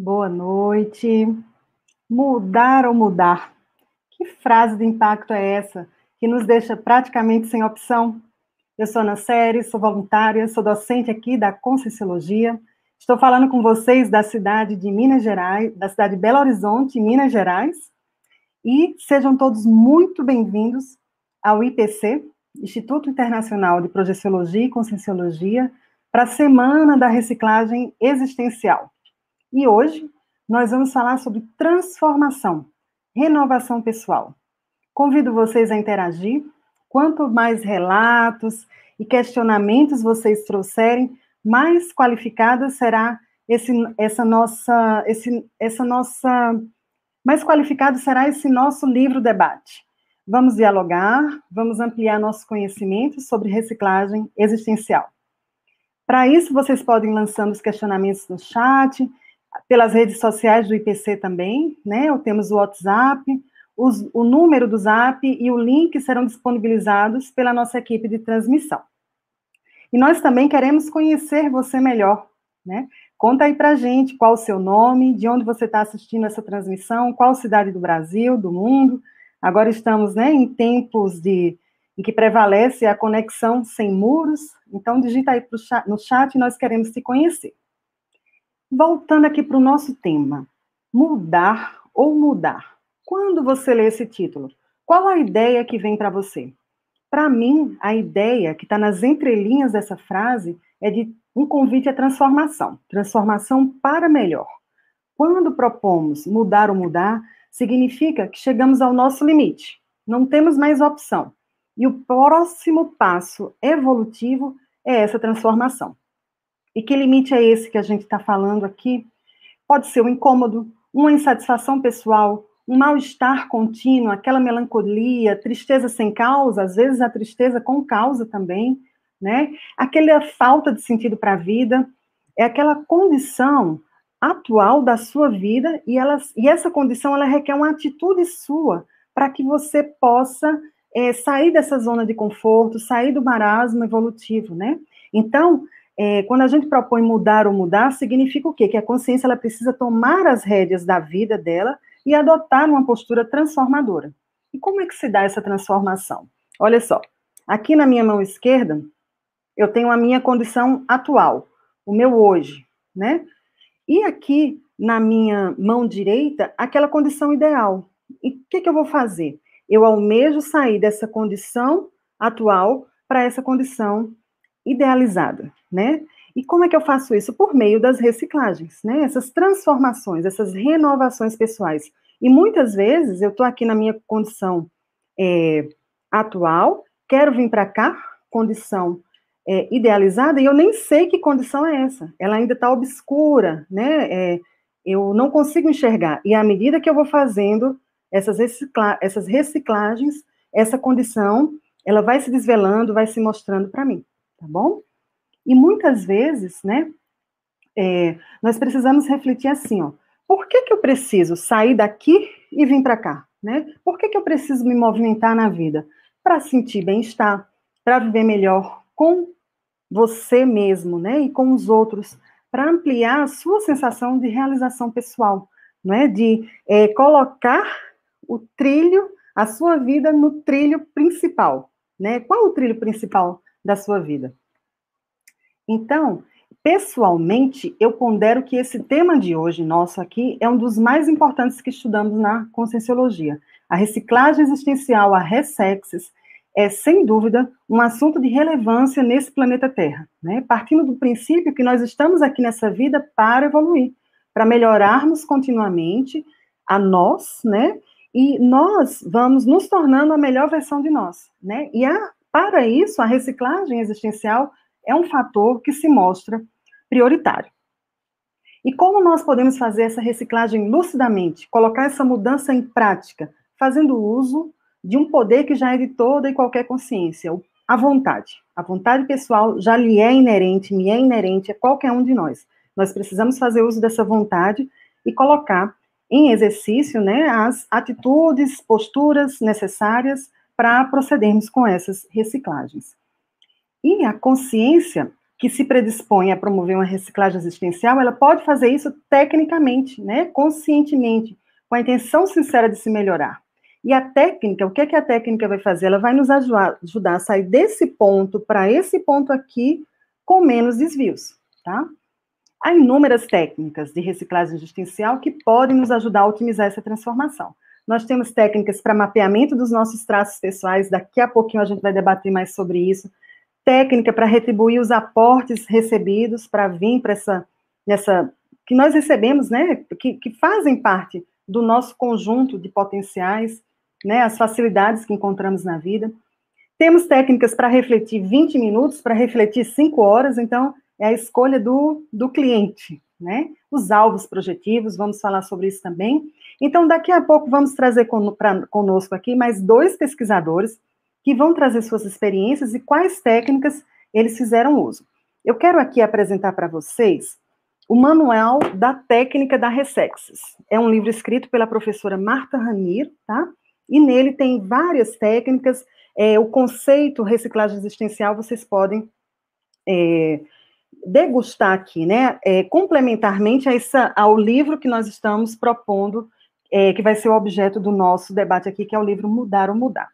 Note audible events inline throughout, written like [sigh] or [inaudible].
Boa noite. Mudar ou mudar? Que frase de impacto é essa que nos deixa praticamente sem opção? Eu sou Ana Série, sou voluntária, sou docente aqui da Conscienciologia. Estou falando com vocês da cidade de Minas Gerais, da cidade de Belo Horizonte, Minas Gerais. E sejam todos muito bem-vindos ao IPC, Instituto Internacional de Projeciologia e Conscienciologia, para a Semana da Reciclagem Existencial. E hoje nós vamos falar sobre transformação, renovação pessoal. Convido vocês a interagir. Quanto mais relatos e questionamentos vocês trouxerem, mais qualificada será esse, essa nossa, esse, essa nossa, mais qualificado será esse nosso livro debate. Vamos dialogar, vamos ampliar nosso conhecimento sobre reciclagem existencial. Para isso, vocês podem lançando os questionamentos no chat, pelas redes sociais do IPC também, né? Temos o WhatsApp, os, o número do Zap e o link serão disponibilizados pela nossa equipe de transmissão. E nós também queremos conhecer você melhor, né? Conta aí pra gente qual o seu nome, de onde você está assistindo essa transmissão, qual cidade do Brasil, do mundo. Agora estamos né, em tempos de, em que prevalece a conexão sem muros, então digita aí chat, no chat, nós queremos te conhecer. Voltando aqui para o nosso tema, mudar ou mudar. Quando você lê esse título, qual a ideia que vem para você? Para mim, a ideia que está nas entrelinhas dessa frase é de um convite à transformação, transformação para melhor. Quando propomos mudar ou mudar, significa que chegamos ao nosso limite, não temos mais opção. E o próximo passo evolutivo é essa transformação. E que limite é esse que a gente está falando aqui? Pode ser um incômodo, uma insatisfação pessoal, um mal-estar contínuo, aquela melancolia, tristeza sem causa, às vezes a tristeza com causa também, né? Aquela falta de sentido para a vida, é aquela condição atual da sua vida e, ela, e essa condição ela requer uma atitude sua para que você possa é, sair dessa zona de conforto, sair do marasmo evolutivo, né? Então, é, quando a gente propõe mudar ou mudar, significa o quê? Que a consciência ela precisa tomar as rédeas da vida dela e adotar uma postura transformadora. E como é que se dá essa transformação? Olha só, aqui na minha mão esquerda, eu tenho a minha condição atual, o meu hoje, né? E aqui na minha mão direita, aquela condição ideal. E o que, que eu vou fazer? Eu almejo sair dessa condição atual para essa condição idealizada, né? E como é que eu faço isso? Por meio das reciclagens, né? Essas transformações, essas renovações pessoais. E muitas vezes eu estou aqui na minha condição é, atual, quero vir para cá, condição é, idealizada, e eu nem sei que condição é essa. Ela ainda está obscura, né? É, eu não consigo enxergar. E à medida que eu vou fazendo essas, recicla essas reciclagens, essa condição, ela vai se desvelando, vai se mostrando para mim tá bom? E muitas vezes, né, é, nós precisamos refletir assim, ó, por que que eu preciso sair daqui e vir para cá, né? Por que que eu preciso me movimentar na vida? Para sentir bem-estar, para viver melhor com você mesmo, né, e com os outros, para ampliar a sua sensação de realização pessoal, não é? De é, colocar o trilho, a sua vida no trilho principal, né? Qual o trilho principal da sua vida. Então, pessoalmente, eu pondero que esse tema de hoje nosso aqui é um dos mais importantes que estudamos na Conscienciologia. A reciclagem existencial, a Ressexes, é, sem dúvida, um assunto de relevância nesse planeta Terra, né? partindo do princípio que nós estamos aqui nessa vida para evoluir, para melhorarmos continuamente a nós, né? E nós vamos nos tornando a melhor versão de nós, né? E a para isso, a reciclagem existencial é um fator que se mostra prioritário. E como nós podemos fazer essa reciclagem lucidamente, colocar essa mudança em prática, fazendo uso de um poder que já é de toda e qualquer consciência, a vontade. A vontade pessoal já lhe é inerente, me é inerente a qualquer um de nós. Nós precisamos fazer uso dessa vontade e colocar em exercício né, as atitudes, posturas necessárias para procedermos com essas reciclagens. E a consciência que se predispõe a promover uma reciclagem existencial, ela pode fazer isso tecnicamente, né, conscientemente, com a intenção sincera de se melhorar. E a técnica, o que, é que a técnica vai fazer? Ela vai nos ajudar, a sair desse ponto para esse ponto aqui com menos desvios, tá? Há inúmeras técnicas de reciclagem existencial que podem nos ajudar a otimizar essa transformação. Nós temos técnicas para mapeamento dos nossos traços pessoais, daqui a pouquinho a gente vai debater mais sobre isso técnica para retribuir os aportes recebidos para vir para essa, nessa, que nós recebemos, né, que, que fazem parte do nosso conjunto de potenciais, né, as facilidades que encontramos na vida. Temos técnicas para refletir 20 minutos, para refletir 5 horas, então é a escolha do, do cliente, né? Os alvos projetivos, vamos falar sobre isso também. Então, daqui a pouco, vamos trazer con, pra, conosco aqui mais dois pesquisadores que vão trazer suas experiências e quais técnicas eles fizeram uso. Eu quero aqui apresentar para vocês o Manual da Técnica da Ressexes. É um livro escrito pela professora Marta Ranir, tá? E nele tem várias técnicas. É, o conceito reciclagem existencial vocês podem é, degustar aqui, né? É, complementarmente a essa, ao livro que nós estamos propondo, é, que vai ser o objeto do nosso debate aqui, que é o livro Mudar ou Mudar.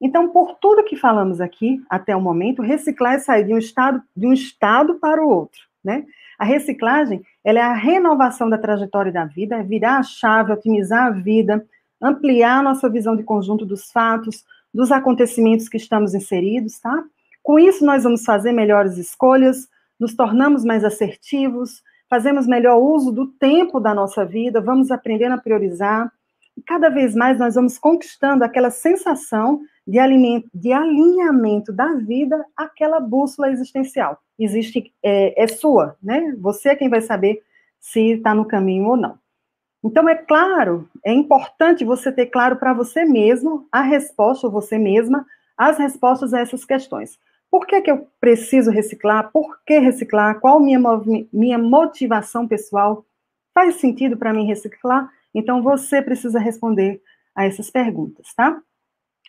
Então, por tudo que falamos aqui até o momento, reciclar é sair de um estado, de um estado para o outro, né? A reciclagem, ela é a renovação da trajetória da vida, é virar a chave, otimizar a vida, ampliar a nossa visão de conjunto dos fatos, dos acontecimentos que estamos inseridos, tá? Com isso, nós vamos fazer melhores escolhas, nos tornamos mais assertivos, fazemos melhor uso do tempo da nossa vida, vamos aprendendo a priorizar, e cada vez mais nós vamos conquistando aquela sensação de, alimento, de alinhamento da vida àquela bússola existencial. Existe, é, é sua, né? Você é quem vai saber se está no caminho ou não. Então, é claro, é importante você ter claro para você mesmo a resposta, ou você mesma, as respostas a essas questões. Por que, que eu preciso reciclar? Por que reciclar? Qual minha, minha motivação pessoal? Faz sentido para mim reciclar? Então, você precisa responder a essas perguntas, tá?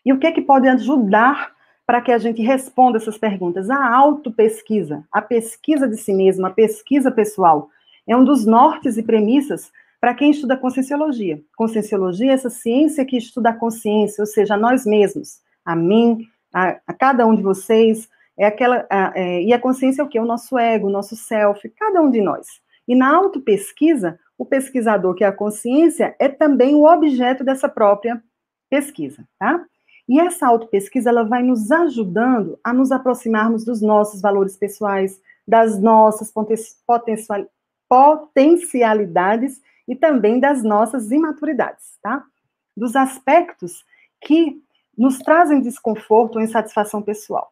E o que é que pode ajudar para que a gente responda essas perguntas? A autopesquisa, a pesquisa de si mesmo, a pesquisa pessoal, é um dos nortes e premissas para quem estuda conscienciologia. Conscienciologia é essa ciência que estuda a consciência, ou seja, a nós mesmos, a mim, a, a cada um de vocês, é aquela, a, é, e a consciência é o que? O nosso ego, o nosso self, cada um de nós. E na autopesquisa, o pesquisador, que é a consciência, é também o objeto dessa própria pesquisa, tá? E essa autopesquisa, ela vai nos ajudando a nos aproximarmos dos nossos valores pessoais, das nossas potencialidades e também das nossas imaturidades, tá? Dos aspectos que nos trazem desconforto ou insatisfação pessoal.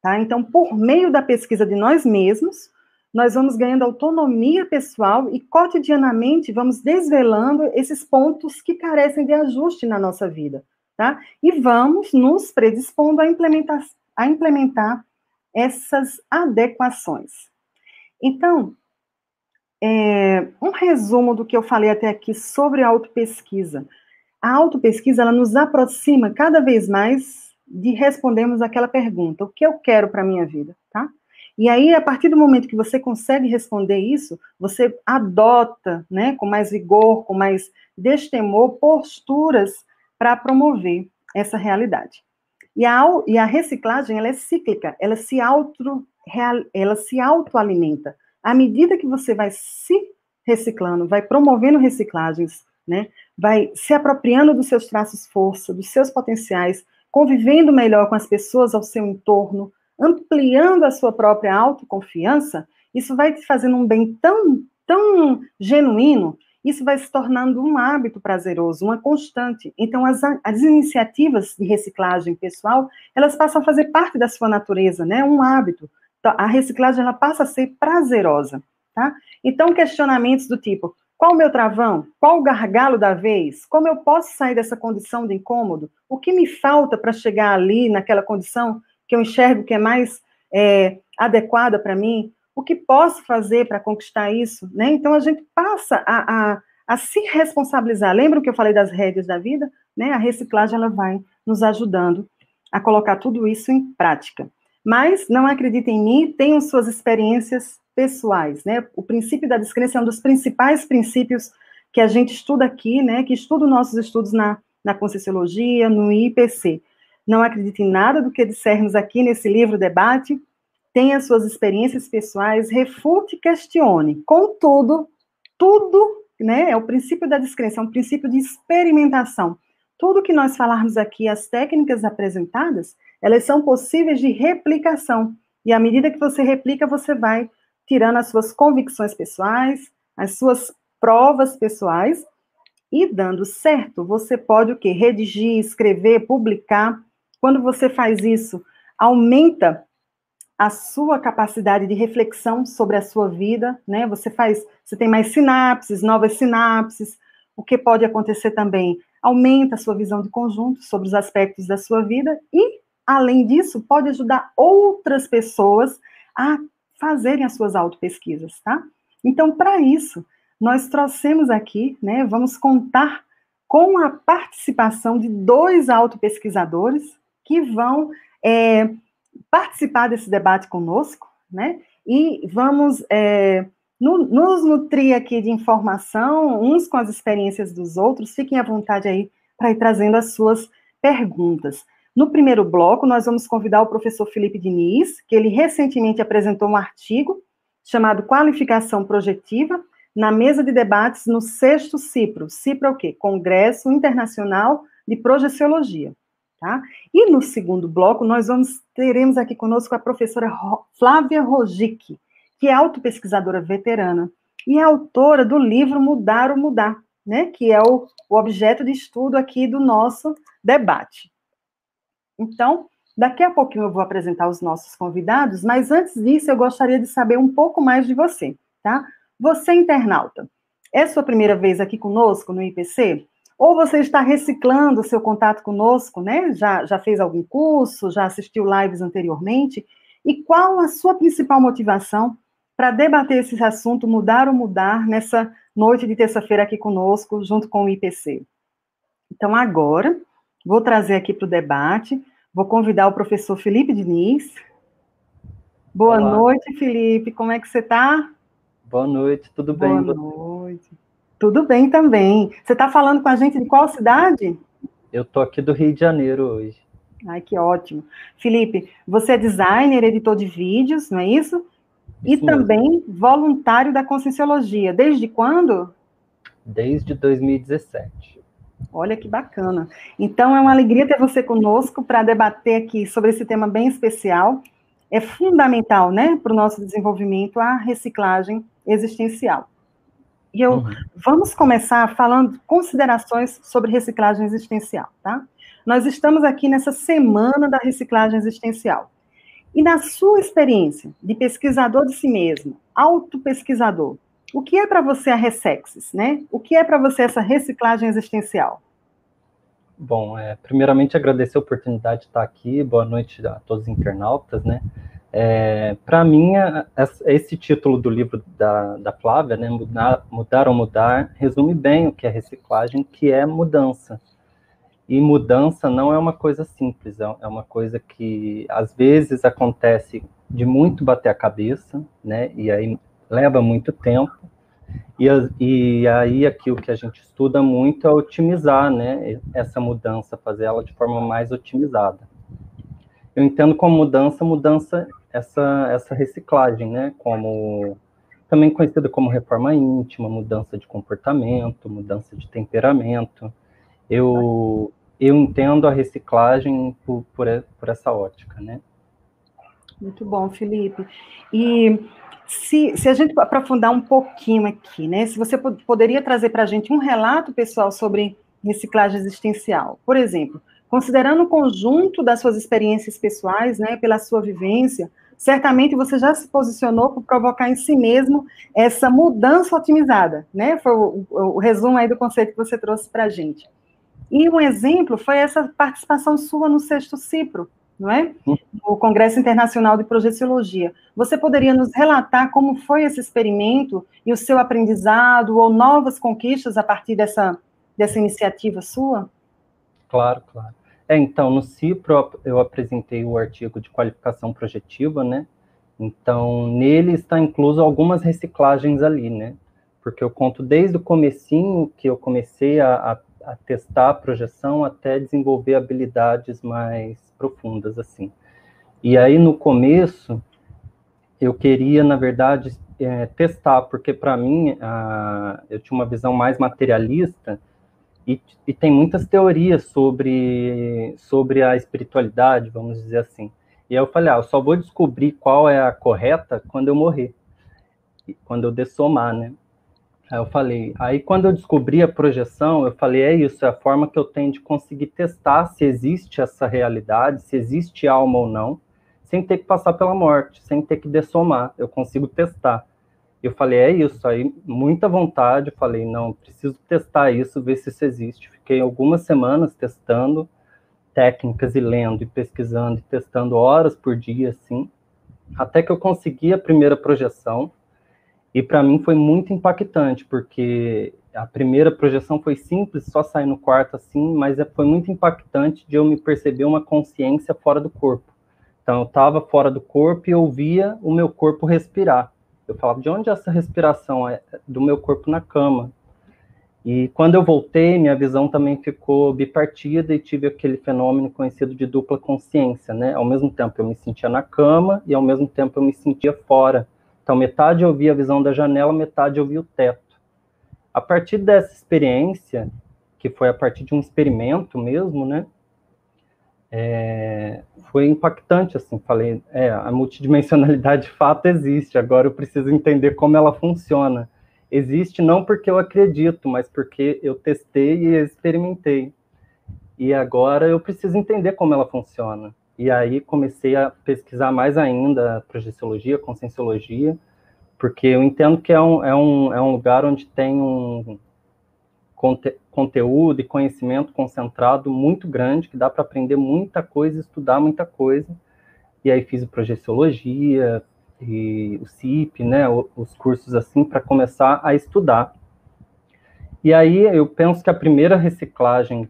Tá? Então, por meio da pesquisa de nós mesmos, nós vamos ganhando autonomia pessoal e cotidianamente vamos desvelando esses pontos que carecem de ajuste na nossa vida tá? E vamos nos predispondo a implementar, a implementar essas adequações. Então, é, um resumo do que eu falei até aqui sobre a autopesquisa. A autopesquisa, ela nos aproxima cada vez mais de respondermos aquela pergunta, o que eu quero para a minha vida, tá? E aí, a partir do momento que você consegue responder isso, você adota, né, com mais vigor, com mais destemor, posturas para promover essa realidade. E a, e a reciclagem, ela é cíclica, ela se, auto, ela se autoalimenta. À medida que você vai se reciclando, vai promovendo reciclagens, né, vai se apropriando dos seus traços força, dos seus potenciais, convivendo melhor com as pessoas ao seu entorno, ampliando a sua própria autoconfiança, isso vai te fazendo um bem tão, tão genuíno isso vai se tornando um hábito prazeroso, uma constante. Então, as, as iniciativas de reciclagem pessoal, elas passam a fazer parte da sua natureza, né? Um hábito. Então, a reciclagem, ela passa a ser prazerosa, tá? Então, questionamentos do tipo, qual o meu travão? Qual o gargalo da vez? Como eu posso sair dessa condição de incômodo? O que me falta para chegar ali, naquela condição que eu enxergo que é mais é, adequada para mim? O que posso fazer para conquistar isso? Né? Então, a gente passa a, a, a se responsabilizar. Lembra que eu falei das rédeas da vida? Né? A reciclagem ela vai nos ajudando a colocar tudo isso em prática. Mas não acreditem em mim, tenham suas experiências pessoais, né? O princípio da descrença é um dos principais princípios que a gente estuda aqui, né? Que estuda nossos estudos na, na Conscienciologia, no IPC. Não acredite em nada do que dissermos aqui nesse livro debate, tenha suas experiências pessoais, refute e questione. Contudo, tudo, né? É o princípio da descrença, é um princípio de experimentação. Tudo que nós falarmos aqui, as técnicas apresentadas, elas são possíveis de replicação. E à medida que você replica, você vai tirando as suas convicções pessoais, as suas provas pessoais, e dando certo, você pode o quê? Redigir, escrever, publicar. Quando você faz isso, aumenta a sua capacidade de reflexão sobre a sua vida, né? Você faz, você tem mais sinapses, novas sinapses. O que pode acontecer também? Aumenta a sua visão de conjunto sobre os aspectos da sua vida e, além disso, pode ajudar outras pessoas a fazerem as suas autopesquisas, tá? Então, para isso, nós trouxemos aqui, né, vamos contar com a participação de dois autopesquisadores que vão é, participar desse debate conosco, né, e vamos é, no, nos nutrir aqui de informação, uns com as experiências dos outros, fiquem à vontade aí para ir trazendo as suas perguntas. No primeiro bloco, nós vamos convidar o professor Felipe Diniz, que ele recentemente apresentou um artigo chamado Qualificação Projetiva na mesa de debates no sexto CIPRO. CIPRO é o quê? Congresso Internacional de Projeciologia. Tá? E no segundo bloco, nós vamos teremos aqui conosco a professora Flávia Rogic, que é autopesquisadora veterana e é autora do livro Mudar ou Mudar, né? que é o, o objeto de estudo aqui do nosso debate. Então, daqui a pouquinho eu vou apresentar os nossos convidados, mas antes disso eu gostaria de saber um pouco mais de você, tá? Você, internauta, é sua primeira vez aqui conosco no IPC? Ou você está reciclando o seu contato conosco, né? Já, já fez algum curso, já assistiu lives anteriormente? E qual a sua principal motivação para debater esse assunto, mudar ou mudar, nessa noite de terça-feira aqui conosco, junto com o IPC? Então, agora, vou trazer aqui para o debate Vou convidar o professor Felipe Diniz. Boa Olá. noite, Felipe. Como é que você está? Boa noite, tudo bem? Boa noite. Tudo bem também. Você está falando com a gente de qual cidade? Eu estou aqui do Rio de Janeiro hoje. Ai, que ótimo. Felipe, você é designer, editor de vídeos, não é isso? isso e mesmo. também voluntário da Conscienciologia. Desde quando? Desde 2017. Olha que bacana. Então, é uma alegria ter você conosco para debater aqui sobre esse tema bem especial. É fundamental, né, para o nosso desenvolvimento a reciclagem existencial. E eu uhum. vamos começar falando considerações sobre reciclagem existencial, tá? Nós estamos aqui nessa semana da reciclagem existencial. E na sua experiência de pesquisador de si mesmo, autopesquisador, o que é para você a Ressexis, né? O que é para você essa reciclagem existencial? Bom, é, primeiramente agradecer a oportunidade de estar aqui. Boa noite a todos os internautas, né? É, para mim, esse título do livro da, da Flávia, né, mudar, mudar ou mudar, resume bem o que é reciclagem, que é mudança. E mudança não é uma coisa simples, é, é uma coisa que às vezes acontece de muito bater a cabeça, né? E aí leva muito tempo. E, e aí aqui o que a gente estuda muito é otimizar, né, essa mudança, fazer ela de forma mais otimizada. Eu entendo como mudança, mudança essa essa reciclagem, né, como também conhecida como reforma íntima, mudança de comportamento, mudança de temperamento. Eu eu entendo a reciclagem por, por, por essa ótica, né? Muito bom, Felipe. E se, se a gente aprofundar um pouquinho aqui, né? Se você poderia trazer para a gente um relato pessoal sobre reciclagem existencial. Por exemplo, considerando o conjunto das suas experiências pessoais, né, pela sua vivência, certamente você já se posicionou por provocar em si mesmo essa mudança otimizada, né? Foi o, o, o resumo aí do conceito que você trouxe para a gente. E um exemplo foi essa participação sua no sexto Cipro, não é? Hum. O Congresso Internacional de Projeciologia. Você poderia nos relatar como foi esse experimento e o seu aprendizado ou novas conquistas a partir dessa, dessa iniciativa sua? Claro, claro. É, então, no CIPRO eu apresentei o artigo de qualificação projetiva, né? Então, nele está incluso algumas reciclagens ali, né? Porque eu conto desde o comecinho que eu comecei a, a, a testar a projeção até desenvolver habilidades mais profundas, assim. E aí, no começo, eu queria, na verdade, é, testar, porque para mim, a, eu tinha uma visão mais materialista, e, e, tem muitas teorias sobre, sobre a espiritualidade, vamos dizer assim. E eu falei, ah, eu só vou descobrir qual é a correta quando eu morrer, quando eu dessomar, né? Aí eu falei, aí quando eu descobri a projeção, eu falei, é isso, é a forma que eu tenho de conseguir testar se existe essa realidade, se existe alma ou não, sem ter que passar pela morte, sem ter que dessomar, eu consigo testar. Eu falei, é isso, aí muita vontade, falei, não, preciso testar isso, ver se isso existe. Fiquei algumas semanas testando, técnicas e lendo e pesquisando e testando horas por dia, assim, até que eu consegui a primeira projeção. E para mim foi muito impactante, porque a primeira projeção foi simples, só sair no quarto assim, mas é, foi muito impactante de eu me perceber uma consciência fora do corpo. Então eu estava fora do corpo e ouvia o meu corpo respirar. Eu falava, de onde é essa respiração é do meu corpo na cama? E quando eu voltei, minha visão também ficou bipartida e tive aquele fenômeno conhecido de dupla consciência, né? Ao mesmo tempo eu me sentia na cama e ao mesmo tempo eu me sentia fora. Então metade eu via a visão da janela, metade eu via o teto. A partir dessa experiência, que foi a partir de um experimento mesmo, né? É, foi impactante, assim, falei, é, a multidimensionalidade de fato existe, agora eu preciso entender como ela funciona existe não porque eu acredito, mas porque eu testei e experimentei. E agora eu preciso entender como ela funciona. E aí comecei a pesquisar mais ainda projeciologia, conscienciologia, porque eu entendo que é um, é um, é um lugar onde tem um conteúdo e conhecimento concentrado muito grande, que dá para aprender muita coisa, estudar muita coisa. E aí fiz projeciologia, e o CIP, né, os cursos assim, para começar a estudar. E aí eu penso que a primeira reciclagem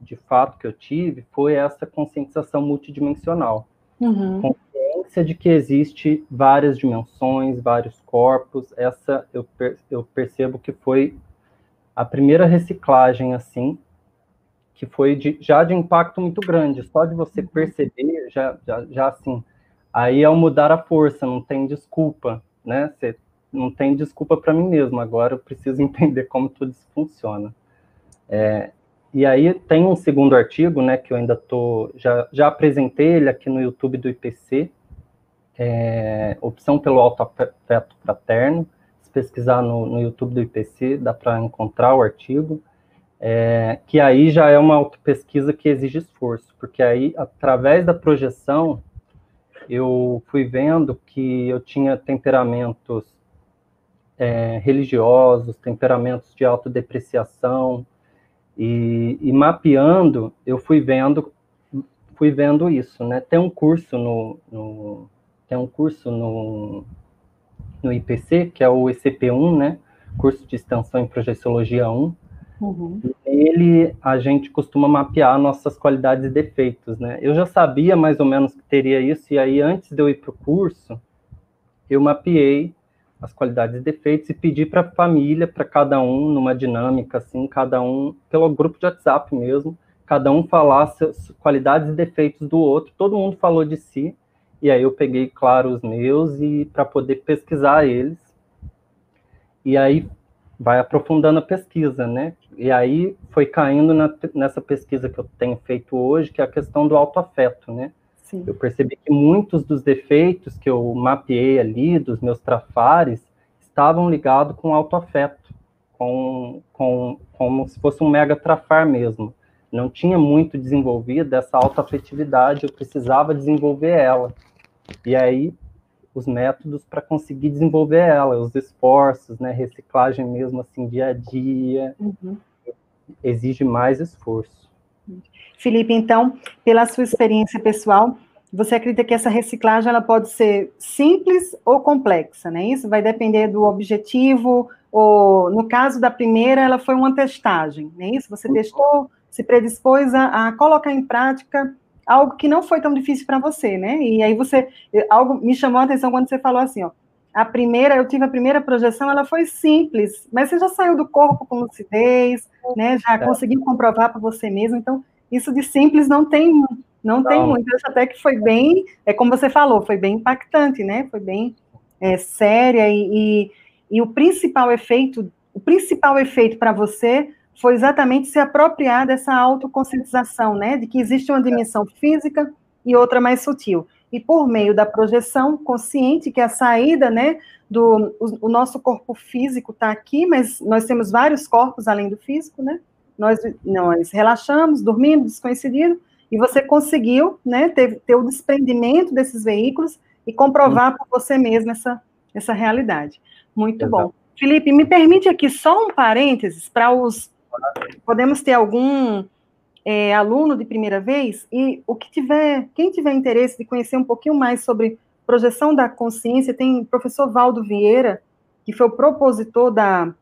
de fato que eu tive foi essa conscientização multidimensional. Uhum. Consciência de que existe várias dimensões, vários corpos. Essa eu, per eu percebo que foi a primeira reciclagem, assim, que foi de, já de impacto muito grande. Só de você uhum. perceber, já, já, já assim, Aí, ao mudar a força, não tem desculpa, né? Você não tem desculpa para mim mesmo. Agora eu preciso [laughs] entender como tudo isso funciona. É, e aí tem um segundo artigo, né, que eu ainda tô já já apresentei ele aqui no YouTube do IPC, é, opção pelo autoafeto fraterno. Pesquisar no, no YouTube do IPC, dá para encontrar o artigo. É, que aí já é uma pesquisa que exige esforço, porque aí através da projeção eu fui vendo que eu tinha temperamentos é, religiosos, temperamentos de autodepreciação, e, e, mapeando, eu fui vendo, fui vendo isso, né? Tem um curso no, no tem um curso no, no IPC, que é o ECP1, né? Curso de Extensão em Projeciologia 1, Uhum. Nele, a gente costuma mapear nossas qualidades e defeitos, né? Eu já sabia mais ou menos que teria isso, e aí, antes de eu ir para o curso, eu mapeei as qualidades e defeitos e pedi para a família, para cada um, numa dinâmica assim, cada um, pelo grupo de WhatsApp mesmo, cada um falasse as qualidades e defeitos do outro, todo mundo falou de si, e aí eu peguei, claro, os meus e para poder pesquisar eles. E aí vai aprofundando a pesquisa, né? E aí foi caindo na, nessa pesquisa que eu tenho feito hoje, que é a questão do autoafeto, né? Sim. Eu percebi que muitos dos defeitos que eu mapeei ali, dos meus trafares, estavam ligados com autoafeto, com, com, como se fosse um mega trafar mesmo. Não tinha muito desenvolvido essa autoafetividade, eu precisava desenvolver ela. E aí os métodos para conseguir desenvolver ela, os esforços, né, reciclagem mesmo assim dia a dia, uhum. exige mais esforço. Felipe, então, pela sua experiência pessoal, você acredita que essa reciclagem ela pode ser simples ou complexa, né? Isso vai depender do objetivo, ou no caso da primeira, ela foi uma testagem, né? Isso você testou se predispôs a, a colocar em prática algo que não foi tão difícil para você, né? E aí você, algo me chamou a atenção quando você falou assim, ó, a primeira, eu tive a primeira projeção, ela foi simples, mas você já saiu do corpo com lucidez, né? Já é. conseguiu comprovar para você mesmo, então isso de simples não tem, não, não. tem muito. Acho até que foi bem, é como você falou, foi bem impactante, né? Foi bem é, séria e, e, e o principal efeito, o principal efeito para você foi exatamente se apropriar dessa autoconscientização, né, de que existe uma dimensão física e outra mais sutil. E por meio da projeção consciente, que é a saída, né, do o, o nosso corpo físico está aqui, mas nós temos vários corpos além do físico, né? Nós, nós relaxamos, dormimos, desconhecido, e você conseguiu, né, ter, ter o desprendimento desses veículos e comprovar por você mesmo essa, essa realidade. Muito Exato. bom. Felipe, me permite aqui só um parênteses para os podemos ter algum é, aluno de primeira vez? E o que tiver, quem tiver interesse de conhecer um pouquinho mais sobre projeção da consciência, tem o professor Valdo Vieira, que foi o propositor da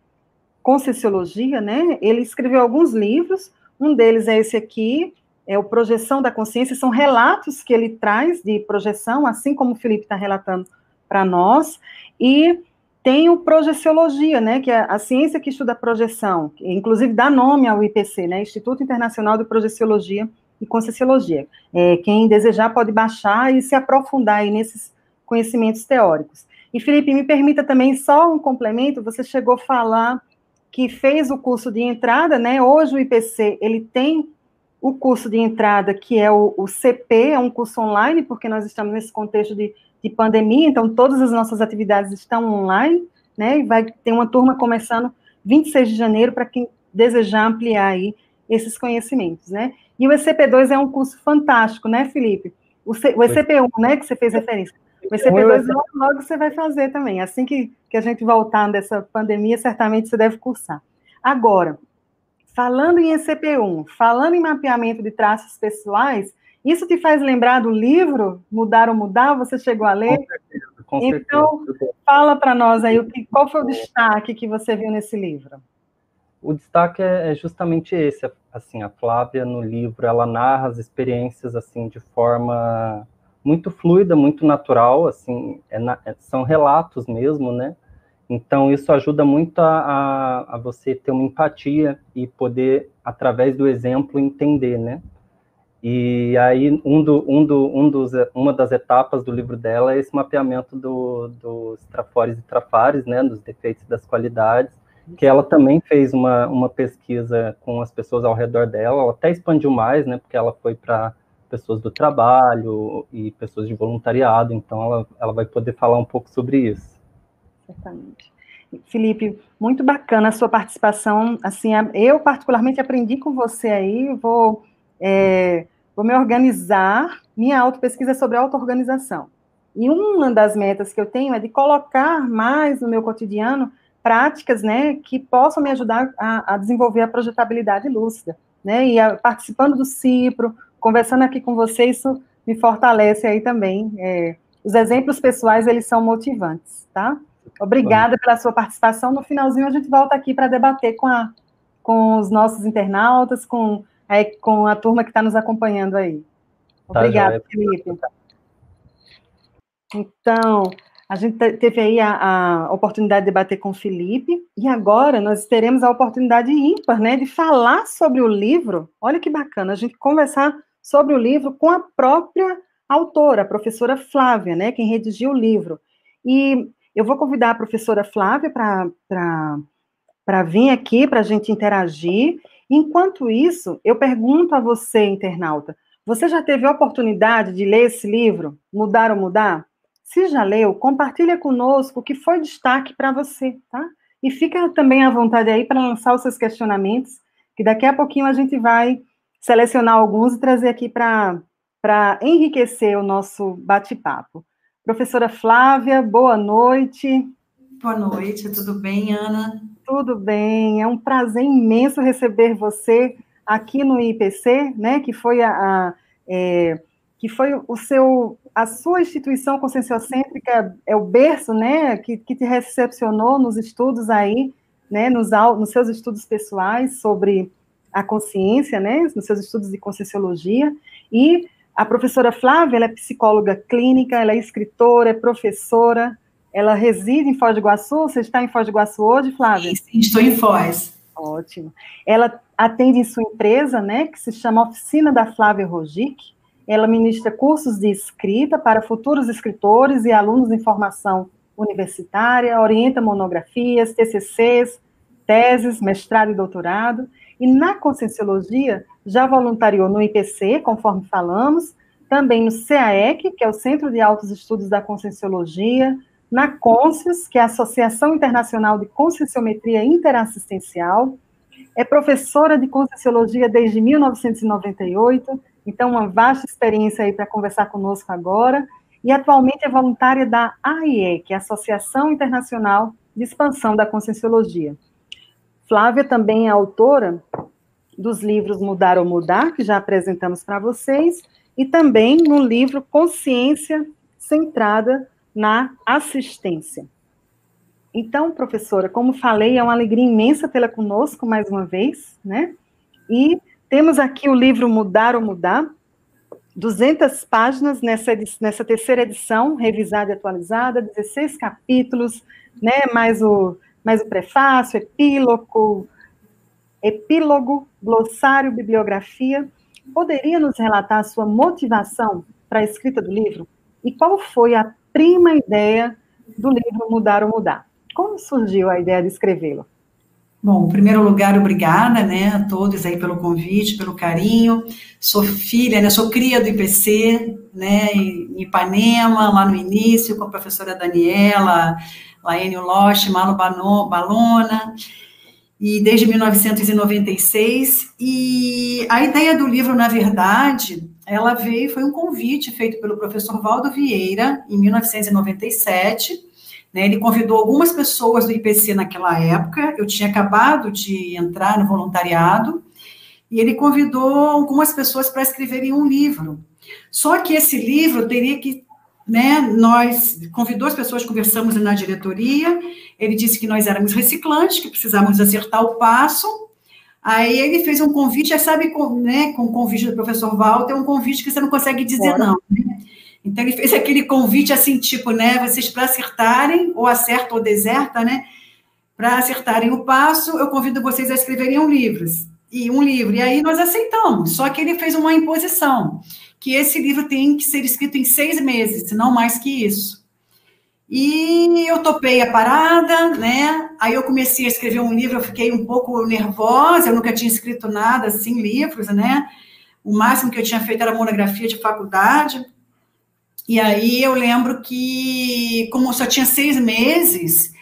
Conscienciologia, né? Ele escreveu alguns livros, um deles é esse aqui, é o Projeção da Consciência, são relatos que ele traz de projeção, assim como o Felipe está relatando para nós, e tem o projeciologia, né, que é a ciência que estuda a projeção, que inclusive dá nome ao IPC, né, Instituto Internacional de Projeciologia e Conscienciologia. É, quem desejar pode baixar e se aprofundar aí nesses conhecimentos teóricos. E Felipe, me permita também só um complemento, você chegou a falar que fez o curso de entrada, né, hoje o IPC, ele tem o curso de entrada, que é o, o CP, é um curso online, porque nós estamos nesse contexto de de pandemia, então todas as nossas atividades estão online, né? E vai ter uma turma começando 26 de janeiro para quem desejar ampliar aí esses conhecimentos, né? E o ECP2 é um curso fantástico, né, Felipe? O, C, o ECP1, né, que você fez referência. O ECP2 logo, logo você vai fazer também. Assim que, que a gente voltar dessa pandemia, certamente você deve cursar. Agora, falando em ECP1, falando em mapeamento de traços pessoais, isso te faz lembrar do livro Mudar ou Mudar? Você chegou a ler? Com certeza, com então, certeza. fala para nós aí, qual foi o destaque que você viu nesse livro? O destaque é, é justamente esse, assim, a Flávia no livro, ela narra as experiências, assim, de forma muito fluida, muito natural, assim, é na, é, são relatos mesmo, né? Então, isso ajuda muito a, a, a, você ter uma empatia e poder, através do exemplo, entender, né? E aí, um do, um do, um dos, uma das etapas do livro dela é esse mapeamento do, dos trafores e trafares, né, dos defeitos e das qualidades, que ela também fez uma, uma pesquisa com as pessoas ao redor dela, ela até expandiu mais, né, porque ela foi para pessoas do trabalho e pessoas de voluntariado, então ela, ela vai poder falar um pouco sobre isso. Certamente. Felipe, muito bacana a sua participação, assim, eu particularmente aprendi com você aí, vou é, vou me organizar, minha auto-pesquisa é sobre auto-organização. E uma das metas que eu tenho é de colocar mais no meu cotidiano práticas, né, que possam me ajudar a, a desenvolver a projetabilidade lúcida, né, e a, participando do CIPRO, conversando aqui com vocês, isso me fortalece aí também. É, os exemplos pessoais, eles são motivantes, tá? Obrigada pela sua participação. No finalzinho, a gente volta aqui para debater com, a, com os nossos internautas, com aí com a turma que está nos acompanhando aí. Tá, Obrigada, tá, Felipe. Então, a gente teve aí a, a, oportunidade de debater com o Felipe, e agora nós teremos a oportunidade ímpar, né, de falar sobre o livro. Olha que bacana, a gente conversar sobre o livro com a própria autora, a professora Flávia, né, quem redigiu o livro. E eu vou convidar a professora Flávia para vir aqui para a gente interagir Enquanto isso, eu pergunto a você, internauta, você já teve a oportunidade de ler esse livro, Mudar ou Mudar? Se já leu, compartilha conosco o que foi destaque para você, tá? E fica também à vontade aí para lançar os seus questionamentos, que daqui a pouquinho a gente vai selecionar alguns e trazer aqui para enriquecer o nosso bate-papo. Professora Flávia, boa noite. Boa noite, tudo bem, Ana? Tudo bem, é um prazer imenso receber você aqui no IPC, né, que foi a, a é, que foi o seu, a sua instituição conscienciocêntrica, é o berço, né, que, que te recepcionou nos estudos aí, né, nos, nos seus estudos pessoais sobre a consciência, né, nos seus estudos de conscienciologia, e a professora Flávia, ela é psicóloga clínica, ela é escritora, é professora, ela reside em Foz do Iguaçu, você está em Foz do Iguaçu hoje, Flávia? Sim, estou em Foz. Ótimo. Ela atende em sua empresa, né, que se chama Oficina da Flávia Rogic, ela ministra cursos de escrita para futuros escritores e alunos em formação universitária, orienta monografias, TCCs, teses, mestrado e doutorado, e na Conscienciologia já voluntariou no IPC, conforme falamos, também no CAEC, que é o Centro de Altos Estudos da Conscienciologia, na CONSCIES, que é a Associação Internacional de Conscienciometria Interassistencial, é professora de Conscienciologia desde 1998, então uma vasta experiência aí para conversar conosco agora, e atualmente é voluntária da AIE, que é a Associação Internacional de Expansão da Conscienciologia. Flávia também é autora dos livros Mudar ou Mudar, que já apresentamos para vocês, e também no livro Consciência Centrada na Assistência. Então, professora, como falei, é uma alegria imensa tê-la conosco mais uma vez, né? E temos aqui o livro Mudar ou Mudar, 200 páginas nessa, nessa terceira edição, revisada e atualizada, 16 capítulos, né, mais o, mais o prefácio, epílogo, epílogo, glossário, bibliografia. Poderia nos relatar a sua motivação para a escrita do livro? E qual foi a prima ideia do livro Mudar ou Mudar? Como surgiu a ideia de escrevê-lo? Bom, em primeiro lugar, obrigada, né, a todos aí pelo convite, pelo carinho. Sou filha, né, sou cria do IPC, né, em Ipanema, lá no início, com a professora Daniela, Laene Loche, Malo Balona, e desde 1996. E a ideia do livro, na verdade, ela veio, foi um convite feito pelo professor Valdo Vieira, em 1997, né, ele convidou algumas pessoas do IPC naquela época, eu tinha acabado de entrar no voluntariado, e ele convidou algumas pessoas para escreverem um livro. Só que esse livro teria que. Né, nós convidou as pessoas, conversamos na diretoria, ele disse que nós éramos reciclantes, que precisávamos acertar o passo. Aí ele fez um convite, já sabe, com, né, com o convite do professor Walter, um convite que você não consegue dizer Bora. não. Né? Então ele fez aquele convite assim, tipo, né, vocês para acertarem, ou acerta ou deserta, né? Para acertarem o passo, eu convido vocês a escreverem um livro. E um livro. E aí nós aceitamos. Só que ele fez uma imposição, que esse livro tem que ser escrito em seis meses, não mais que isso. E eu topei a parada, né? Aí eu comecei a escrever um livro, eu fiquei um pouco nervosa, eu nunca tinha escrito nada assim, livros, né? O máximo que eu tinha feito era monografia de faculdade. E aí eu lembro que, como só tinha seis meses,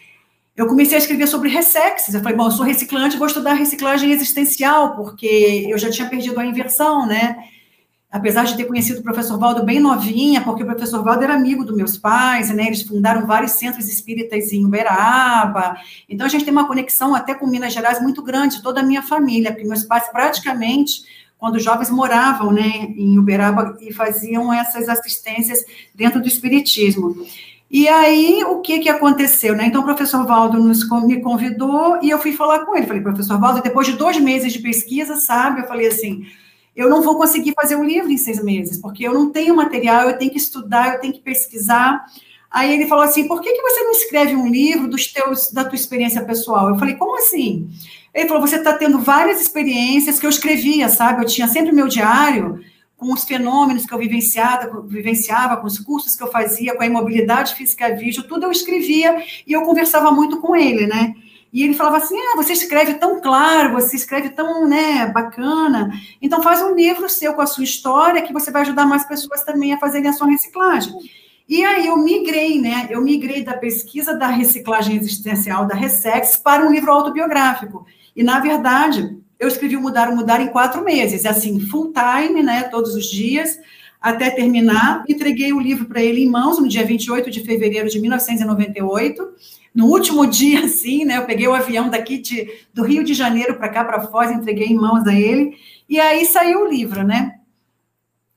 eu comecei a escrever sobre ressexes. Eu falei, bom, eu sou reciclante, vou estudar reciclagem existencial, porque eu já tinha perdido a inversão, né? Apesar de ter conhecido o professor Valdo bem novinha, porque o professor Valdo era amigo dos meus pais, né? Eles fundaram vários centros espíritas em Uberaba. Então a gente tem uma conexão até com Minas Gerais muito grande, toda a minha família, porque meus pais praticamente quando jovens moravam né, em Uberaba e faziam essas assistências dentro do Espiritismo. E aí, o que, que aconteceu? Né? Então, o professor Valdo nos, me convidou e eu fui falar com ele. Falei, professor Valdo, depois de dois meses de pesquisa, sabe? Eu falei assim, eu não vou conseguir fazer um livro em seis meses, porque eu não tenho material, eu tenho que estudar, eu tenho que pesquisar. Aí ele falou assim, por que, que você não escreve um livro dos teus, da tua experiência pessoal? Eu falei, como assim? Ele falou: você está tendo várias experiências que eu escrevia, sabe? Eu tinha sempre meu diário com os fenômenos que eu vivenciava, vivenciava, com os cursos que eu fazia, com a imobilidade física vídeo, tudo eu escrevia e eu conversava muito com ele, né? E ele falava assim: ah, você escreve tão claro, você escreve tão né, bacana, então faz um livro seu com a sua história que você vai ajudar mais pessoas também a fazerem a sua reciclagem. E aí eu migrei, né? Eu migrei da pesquisa da reciclagem existencial da Ressex para um livro autobiográfico. E, na verdade, eu escrevi o Mudar o Mudar em quatro meses, assim, full time, né, todos os dias, até terminar. Entreguei o livro para ele em mãos no dia 28 de fevereiro de 1998. No último [laughs] dia, assim, né, eu peguei o avião daqui de, do Rio de Janeiro para cá, para Foz, entreguei em mãos a ele. E aí saiu o livro, né?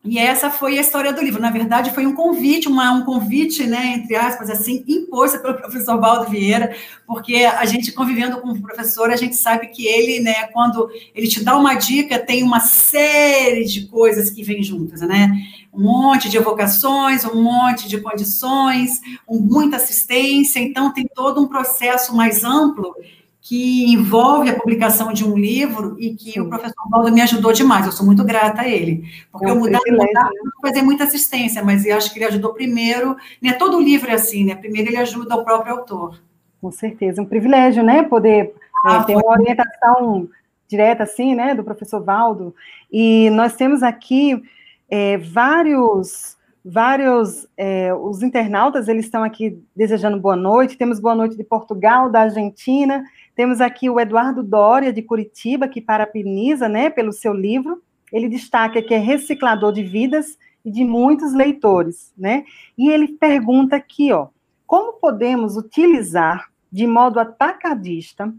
E essa foi a história do livro. Na verdade, foi um convite, uma, um convite, né, entre aspas, assim, imposto pelo professor Valdo Vieira, porque a gente convivendo com o professor, a gente sabe que ele, né, quando ele te dá uma dica, tem uma série de coisas que vêm juntas, né? Um monte de evocações, um monte de condições, um, muita assistência, então tem todo um processo mais amplo que envolve a publicação de um livro e que Sim. o professor Valdo me ajudou demais. Eu sou muito grata a ele. Porque é um eu mudar, mudar não fazer muita assistência, mas eu acho que ele ajudou primeiro. Né, todo livro é assim, né? Primeiro ele ajuda o próprio autor. Com certeza, um privilégio, né? Poder ah, é, ter uma orientação direta, assim, né? Do professor Valdo. E nós temos aqui é, vários vários é, os internautas eles estão aqui desejando boa noite temos boa noite de Portugal da Argentina temos aqui o Eduardo Dória, de Curitiba, que parabeniza né, pelo seu livro. Ele destaca que é reciclador de vidas e de muitos leitores. Né? E ele pergunta aqui, ó, como podemos utilizar de modo atacadista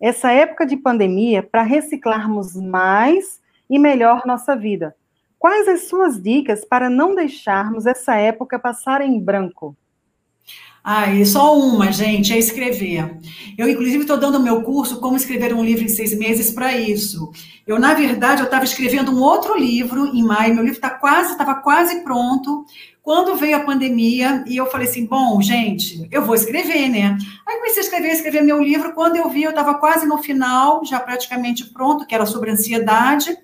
essa época de pandemia para reciclarmos mais e melhor nossa vida? Quais as suas dicas para não deixarmos essa época passar em branco? Ah, e só uma, gente, é escrever. Eu, inclusive, estou dando o meu curso Como Escrever um Livro em Seis Meses para isso. Eu, na verdade, eu estava escrevendo um outro livro em maio, meu livro tá quase, estava quase pronto, quando veio a pandemia, e eu falei assim, bom, gente, eu vou escrever, né? Aí comecei a escrever, escrever meu livro, quando eu vi, eu estava quase no final, já praticamente pronto, que era sobre ansiedade,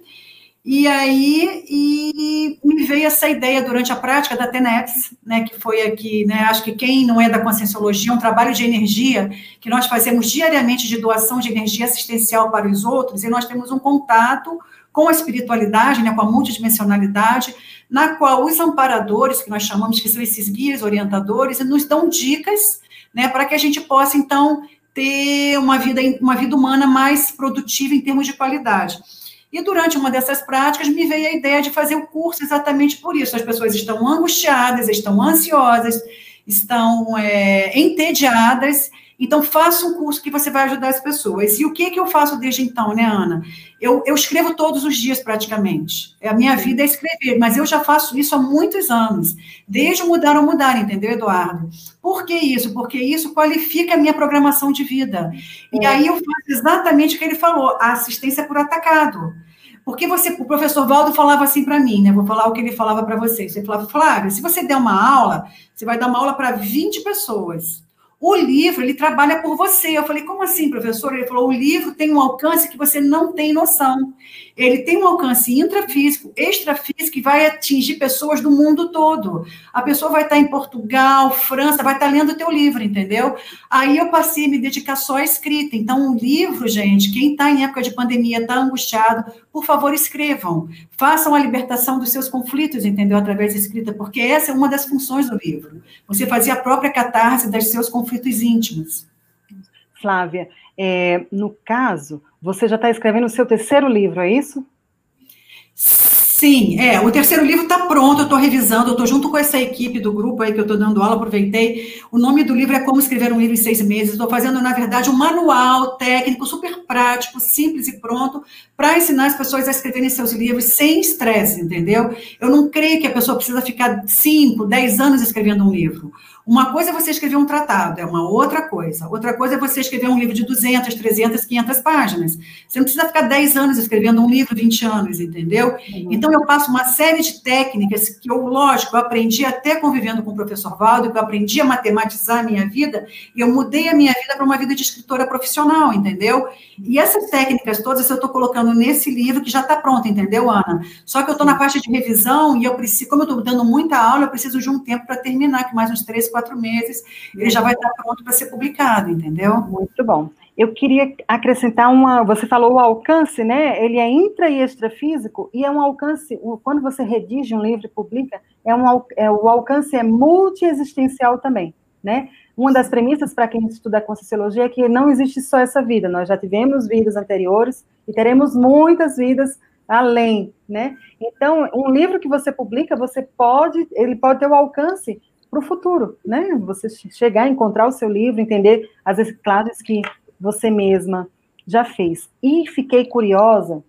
e aí e me veio essa ideia durante a prática da TENEPS, né, que foi aqui, né, acho que quem não é da Conscienciologia, um trabalho de energia que nós fazemos diariamente de doação de energia assistencial para os outros, e nós temos um contato com a espiritualidade, né, com a multidimensionalidade, na qual os amparadores, que nós chamamos que são esses guias orientadores, nos dão dicas, né, para que a gente possa, então, ter uma vida, uma vida humana mais produtiva em termos de qualidade. E durante uma dessas práticas me veio a ideia de fazer o curso exatamente por isso. As pessoas estão angustiadas, estão ansiosas, estão é, entediadas. Então, faça um curso que você vai ajudar as pessoas. E o que, que eu faço desde então, né, Ana? Eu, eu escrevo todos os dias, praticamente. A minha vida é escrever, mas eu já faço isso há muitos anos. Desde o Mudar ou Mudar, entendeu, Eduardo? Por que isso? Porque isso qualifica a minha programação de vida. E é. aí eu faço exatamente o que ele falou, a assistência por atacado. Porque você, o professor Valdo falava assim para mim, né? Vou falar o que ele falava para vocês. Ele falava, Flávia, se você der uma aula, você vai dar uma aula para 20 pessoas. O livro, ele trabalha por você. Eu falei, como assim, professor? Ele falou, o livro tem um alcance que você não tem noção. Ele tem um alcance intrafísico, extrafísico, e vai atingir pessoas do mundo todo. A pessoa vai estar em Portugal, França, vai estar lendo o teu livro, entendeu? Aí eu passei a me dedicar só à escrita. Então, o livro, gente, quem está em época de pandemia, está angustiado, por favor, escrevam. Façam a libertação dos seus conflitos, entendeu? Através da escrita, porque essa é uma das funções do livro. Você fazer a própria catarse dos seus conflitos íntimos. Flávia, é, no caso, você já está escrevendo o seu terceiro livro, é isso? Sim, é. O terceiro livro está pronto, eu estou revisando, eu estou junto com essa equipe do grupo aí que eu estou dando aula, aproveitei. O nome do livro é Como Escrever um Livro em Seis Meses. Estou fazendo, na verdade, um manual técnico, super prático, simples e pronto, para ensinar as pessoas a escreverem seus livros sem estresse, entendeu? Eu não creio que a pessoa precisa ficar 5, 10 anos escrevendo um livro. Uma coisa é você escrever um tratado, é uma outra coisa. Outra coisa é você escrever um livro de 200, 300, 500 páginas. Você não precisa ficar 10 anos escrevendo um livro, 20 anos, entendeu? Uhum. Então, eu passo uma série de técnicas que eu, lógico, eu aprendi até convivendo com o professor Valdo, que eu aprendi a matematizar a minha vida, e eu mudei a minha vida para uma vida de escritora profissional, entendeu? E essas técnicas todas eu estou colocando nesse livro que já está pronto, entendeu, Ana? Só que eu estou na parte de revisão e eu preciso, como eu estou dando muita aula, eu preciso de um tempo para terminar, que mais uns três, quatro meses, ele já vai estar pronto para ser publicado, entendeu? Muito bom. Eu queria acrescentar uma. Você falou o alcance, né? Ele é intra e extrafísico, e é um alcance. Quando você redige um livro e publica, é um, é, o alcance é multiexistencial também, né? Uma das premissas para quem estuda a Conscienciologia é que não existe só essa vida, nós já tivemos vidas anteriores e teremos muitas vidas além, né? Então, um livro que você publica, você pode, ele pode ter o alcance para o futuro, né? Você chegar a encontrar o seu livro, entender as reciclagens que você mesma já fez. E fiquei curiosa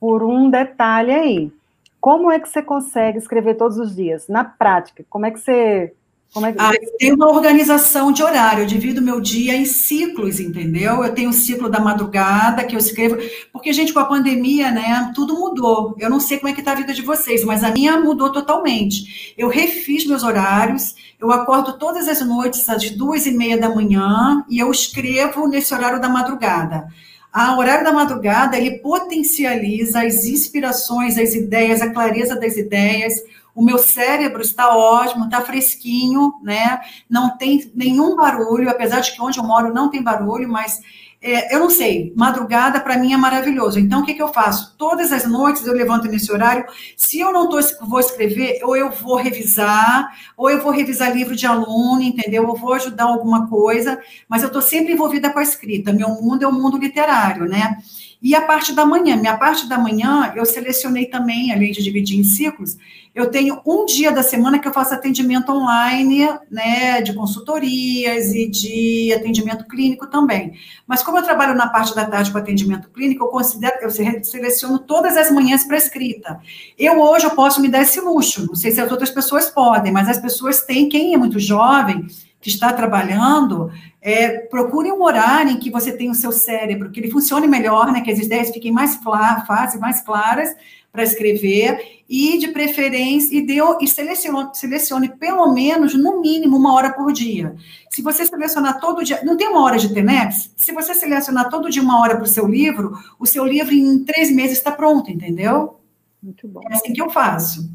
por um detalhe aí. Como é que você consegue escrever todos os dias? Na prática, como é que você como é que... Ah, eu tenho uma organização de horário, eu divido meu dia em ciclos, entendeu? Eu tenho o ciclo da madrugada, que eu escrevo, porque, gente, com a pandemia, né, tudo mudou. Eu não sei como é que tá a vida de vocês, mas a minha mudou totalmente. Eu refiz meus horários, eu acordo todas as noites às duas e meia da manhã e eu escrevo nesse horário da madrugada. A horário da madrugada, ele potencializa as inspirações, as ideias, a clareza das ideias, o meu cérebro está ótimo, está fresquinho, né? Não tem nenhum barulho, apesar de que onde eu moro não tem barulho, mas é, eu não sei, madrugada para mim é maravilhoso. Então, o que, que eu faço? Todas as noites eu levanto nesse horário. Se eu não tô, vou escrever, ou eu vou revisar, ou eu vou revisar livro de aluno, entendeu? Ou vou ajudar alguma coisa, mas eu estou sempre envolvida com a escrita. Meu mundo é o mundo literário, né? E a parte da manhã, minha parte da manhã, eu selecionei também, além de dividir em ciclos, eu tenho um dia da semana que eu faço atendimento online, né, de consultorias e de atendimento clínico também. Mas como eu trabalho na parte da tarde com atendimento clínico, eu considero, eu seleciono todas as manhãs para escrita. Eu hoje eu posso me dar esse luxo, não sei se as outras pessoas podem, mas as pessoas têm, quem é muito jovem, que está trabalhando, é, procure um horário em que você tem o seu cérebro, que ele funcione melhor, né, que as ideias fiquem mais fáceis, mais claras para escrever, e de preferência, e, deu, e selecione, selecione pelo menos, no mínimo, uma hora por dia. Se você selecionar todo dia, não tem uma hora de TENEPS? Se você selecionar todo dia uma hora para o seu livro, o seu livro em três meses está pronto, entendeu? Muito bom. É assim que eu faço.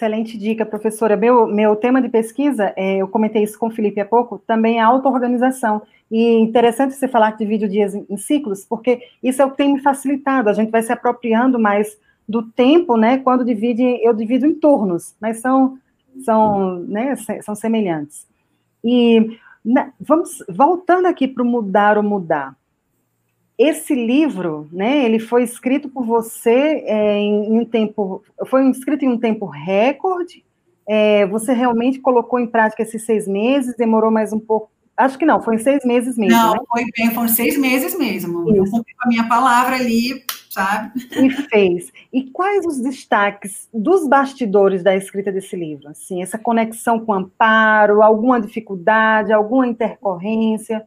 Excelente dica, professora. Meu, meu tema de pesquisa, é, eu comentei isso com o Felipe há pouco, também é auto-organização. E interessante você falar que divide o dia em, ciclos, porque isso é o que tem me facilitado. A gente vai se apropriando mais do tempo, né? Quando divide, eu divido em turnos, mas são, são, né, são semelhantes. E né, vamos voltando aqui para o mudar ou mudar esse livro, né, ele foi escrito por você é, em, um tempo, foi escrito em um tempo recorde, é, você realmente colocou em prática esses seis meses, demorou mais um pouco, acho que não, foi em seis meses mesmo, Não, né? foi bem, foram seis meses mesmo, Isso. eu cumpri com a minha palavra ali, sabe? E fez. E quais os destaques dos bastidores da escrita desse livro? Assim, essa conexão com o amparo, alguma dificuldade, alguma intercorrência?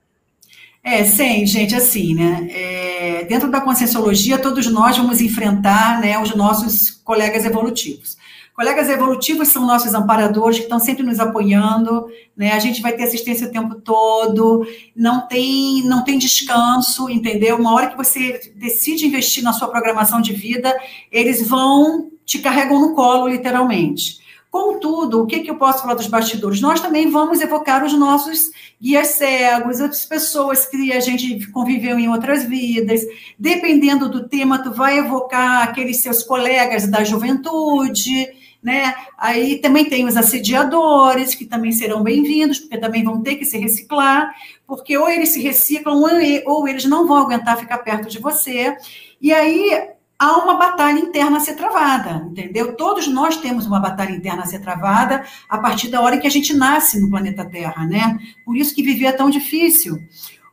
É, sim, gente, assim, né? É, dentro da conscienciologia, todos nós vamos enfrentar né, os nossos colegas evolutivos. Colegas evolutivos são nossos amparadores que estão sempre nos apoiando, né? A gente vai ter assistência o tempo todo, não tem, não tem descanso, entendeu? Uma hora que você decide investir na sua programação de vida, eles vão te carregam no colo, literalmente. Contudo, o que, que eu posso falar dos bastidores? Nós também vamos evocar os nossos guias cegos, outras pessoas que a gente conviveu em outras vidas. Dependendo do tema, tu vai evocar aqueles seus colegas da juventude, né? Aí também tem os assediadores, que também serão bem-vindos, porque também vão ter que se reciclar, porque ou eles se reciclam, ou eles não vão aguentar ficar perto de você. E aí há uma batalha interna a ser travada, entendeu? Todos nós temos uma batalha interna a ser travada a partir da hora que a gente nasce no planeta Terra, né? Por isso que viver é tão difícil.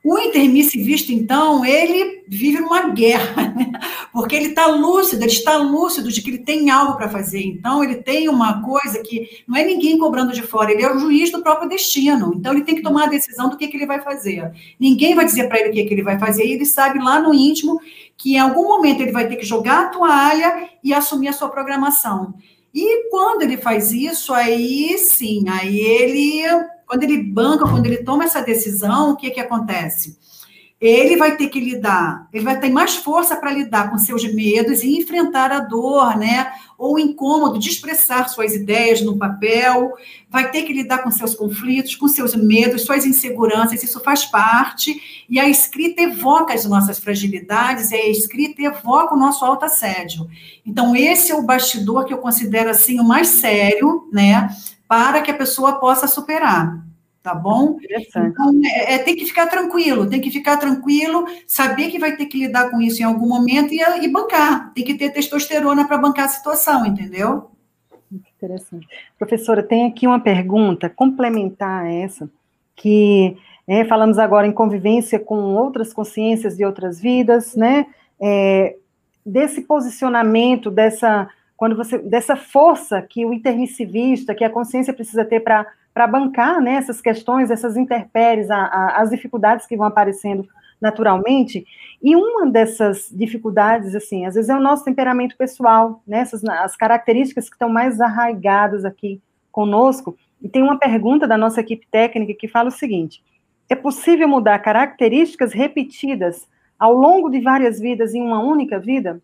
O intermissivista, então, ele vive numa guerra, né? porque ele está lúcido, ele está lúcido de que ele tem algo para fazer. Então, ele tem uma coisa que não é ninguém cobrando de fora, ele é o juiz do próprio destino. Então, ele tem que tomar a decisão do que, que ele vai fazer. Ninguém vai dizer para ele o que, que ele vai fazer, e ele sabe lá no íntimo que em algum momento ele vai ter que jogar a toalha e assumir a sua programação. E quando ele faz isso, aí sim, aí ele quando ele banca, quando ele toma essa decisão, o que, que acontece? Ele vai ter que lidar, ele vai ter mais força para lidar com seus medos e enfrentar a dor, né? Ou o incômodo de expressar suas ideias no papel, vai ter que lidar com seus conflitos, com seus medos, suas inseguranças, isso faz parte. E a escrita evoca as nossas fragilidades, e a escrita evoca o nosso auto-assédio. Então, esse é o bastidor que eu considero assim o mais sério, né? para que a pessoa possa superar, tá bom? Então, é, é, tem que ficar tranquilo, tem que ficar tranquilo, saber que vai ter que lidar com isso em algum momento e, e bancar, tem que ter testosterona para bancar a situação, entendeu? Interessante. Professora, tem aqui uma pergunta complementar a essa, que é, falamos agora em convivência com outras consciências de outras vidas, né? É, desse posicionamento, dessa quando você dessa força que o intermissivista, que a consciência precisa ter para para bancar né, essas questões, essas intempéries, a, a, as dificuldades que vão aparecendo naturalmente. E uma dessas dificuldades, assim, às vezes é o nosso temperamento pessoal, né, essas, as características que estão mais arraigadas aqui conosco. E tem uma pergunta da nossa equipe técnica que fala o seguinte: é possível mudar características repetidas ao longo de várias vidas em uma única vida?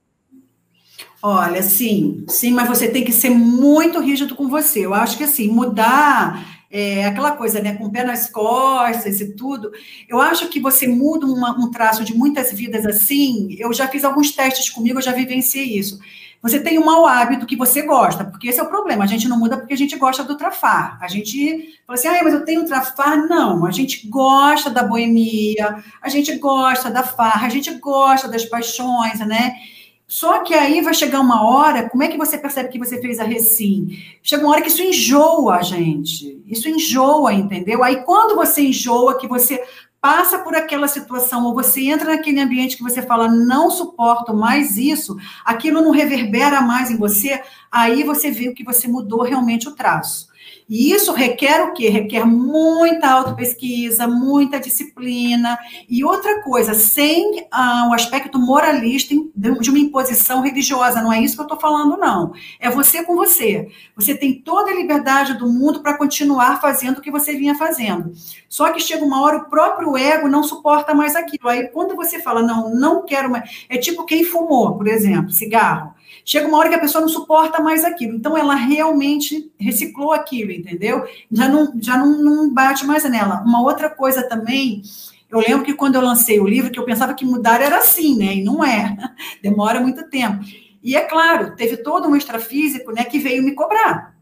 Olha, sim, sim, mas você tem que ser muito rígido com você. Eu acho que assim, mudar é, aquela coisa, né, com o pé nas costas e tudo. Eu acho que você muda uma, um traço de muitas vidas assim. Eu já fiz alguns testes comigo, eu já vivenciei isso. Você tem um mau hábito que você gosta, porque esse é o problema. A gente não muda porque a gente gosta do trafar. A gente fala assim, ah, mas eu tenho trafar. Não, a gente gosta da boemia, a gente gosta da farra, a gente gosta das paixões, né? Só que aí vai chegar uma hora, como é que você percebe que você fez a recim? Chega uma hora que isso enjoa, gente. Isso enjoa, entendeu? Aí quando você enjoa, que você passa por aquela situação, ou você entra naquele ambiente que você fala, não suporto mais isso, aquilo não reverbera mais em você, aí você vê que você mudou realmente o traço. E isso requer o quê? Requer muita autopesquisa, muita disciplina. E outra coisa, sem ah, o aspecto moralista de uma imposição religiosa. Não é isso que eu estou falando, não. É você com você. Você tem toda a liberdade do mundo para continuar fazendo o que você vinha fazendo. Só que chega uma hora, o próprio ego não suporta mais aquilo. Aí, quando você fala, não, não quero mais. É tipo quem fumou, por exemplo, cigarro. Chega uma hora que a pessoa não suporta mais aquilo. Então, ela realmente reciclou aquilo, entendeu? Já não, já não, não bate mais nela. Uma outra coisa também. Eu lembro que quando eu lancei o livro, que eu pensava que mudar era assim, né? E não é. [laughs] Demora muito tempo. E é claro, teve todo um extrafísico, né, que veio me cobrar.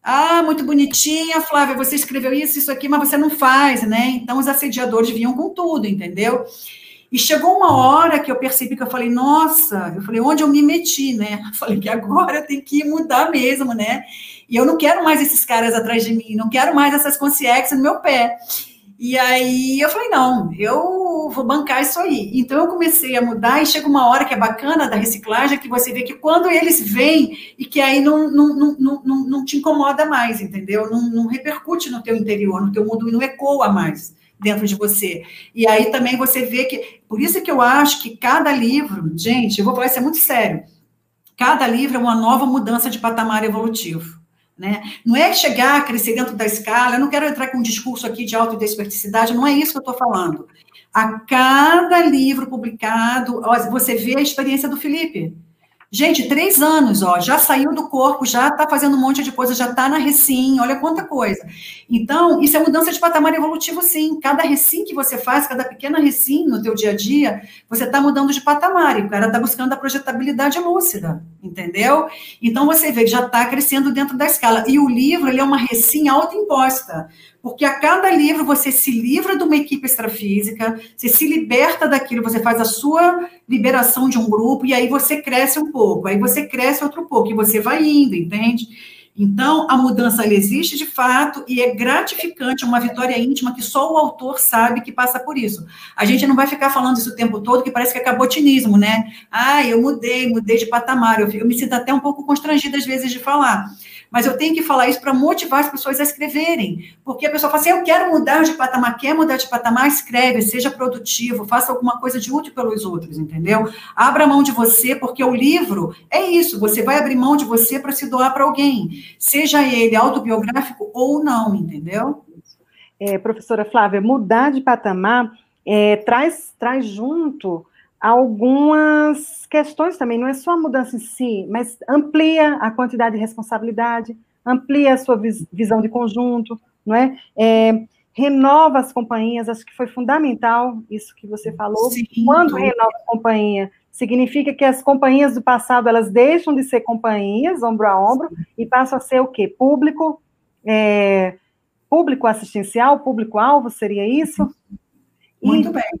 Ah, muito bonitinha, Flávia, você escreveu isso, isso aqui, mas você não faz, né? Então os assediadores vinham com tudo, entendeu? E chegou uma hora que eu percebi que eu falei, nossa, eu falei, onde eu me meti, né? Eu falei que agora eu tenho que mudar mesmo, né? E eu não quero mais esses caras atrás de mim, não quero mais essas consciências no meu pé. E aí eu falei, não, eu vou bancar isso aí. Então eu comecei a mudar e chega uma hora que é bacana da reciclagem, que você vê que quando eles vêm e que aí não, não, não, não, não te incomoda mais, entendeu? Não, não repercute no teu interior, no teu mundo, não ecoa mais dentro de você. E aí também você vê que. Por isso que eu acho que cada livro, gente, eu vou falar isso é muito sério. Cada livro é uma nova mudança de patamar evolutivo. Né? Não é chegar, crescer dentro da escala, eu não quero entrar com um discurso aqui de autodesperticidade, não é isso que eu estou falando. A cada livro publicado, você vê a experiência do Felipe. Gente, três anos, ó, já saiu do corpo, já está fazendo um monte de coisa, já está na recim, olha quanta coisa. Então, isso é mudança de patamar evolutivo, sim. Cada recim que você faz, cada pequena recim no teu dia a dia, você está mudando de patamar, e o cara está buscando a projetabilidade lúcida, entendeu? Então, você vê que já está crescendo dentro da escala. E o livro, ele é uma recim autoimposta porque a cada livro você se livra de uma equipe extrafísica, você se liberta daquilo, você faz a sua liberação de um grupo, e aí você cresce um pouco, aí você cresce outro pouco, e você vai indo, entende? Então, a mudança existe de fato e é gratificante, é uma vitória íntima que só o autor sabe que passa por isso. A gente não vai ficar falando isso o tempo todo, que parece que é cabotinismo, né? Ah, eu mudei, mudei de patamar. Eu, eu me sinto até um pouco constrangida às vezes de falar mas eu tenho que falar isso para motivar as pessoas a escreverem. Porque a pessoa fala assim: eu quero mudar de patamar, quer mudar de patamar, escreve, seja produtivo, faça alguma coisa de útil pelos outros, entendeu? Abra mão de você, porque o livro é isso, você vai abrir mão de você para se doar para alguém, seja ele autobiográfico ou não, entendeu? É, professora Flávia, mudar de patamar é, traz, traz junto algumas questões também, não é só a mudança em si, mas amplia a quantidade de responsabilidade, amplia a sua vis visão de conjunto, não é? é? Renova as companhias, acho que foi fundamental isso que você falou. Sim. Quando renova a companhia, significa que as companhias do passado, elas deixam de ser companhias, ombro a ombro, e passam a ser o quê? Público, é, público assistencial, público-alvo, seria isso? Muito e, bem.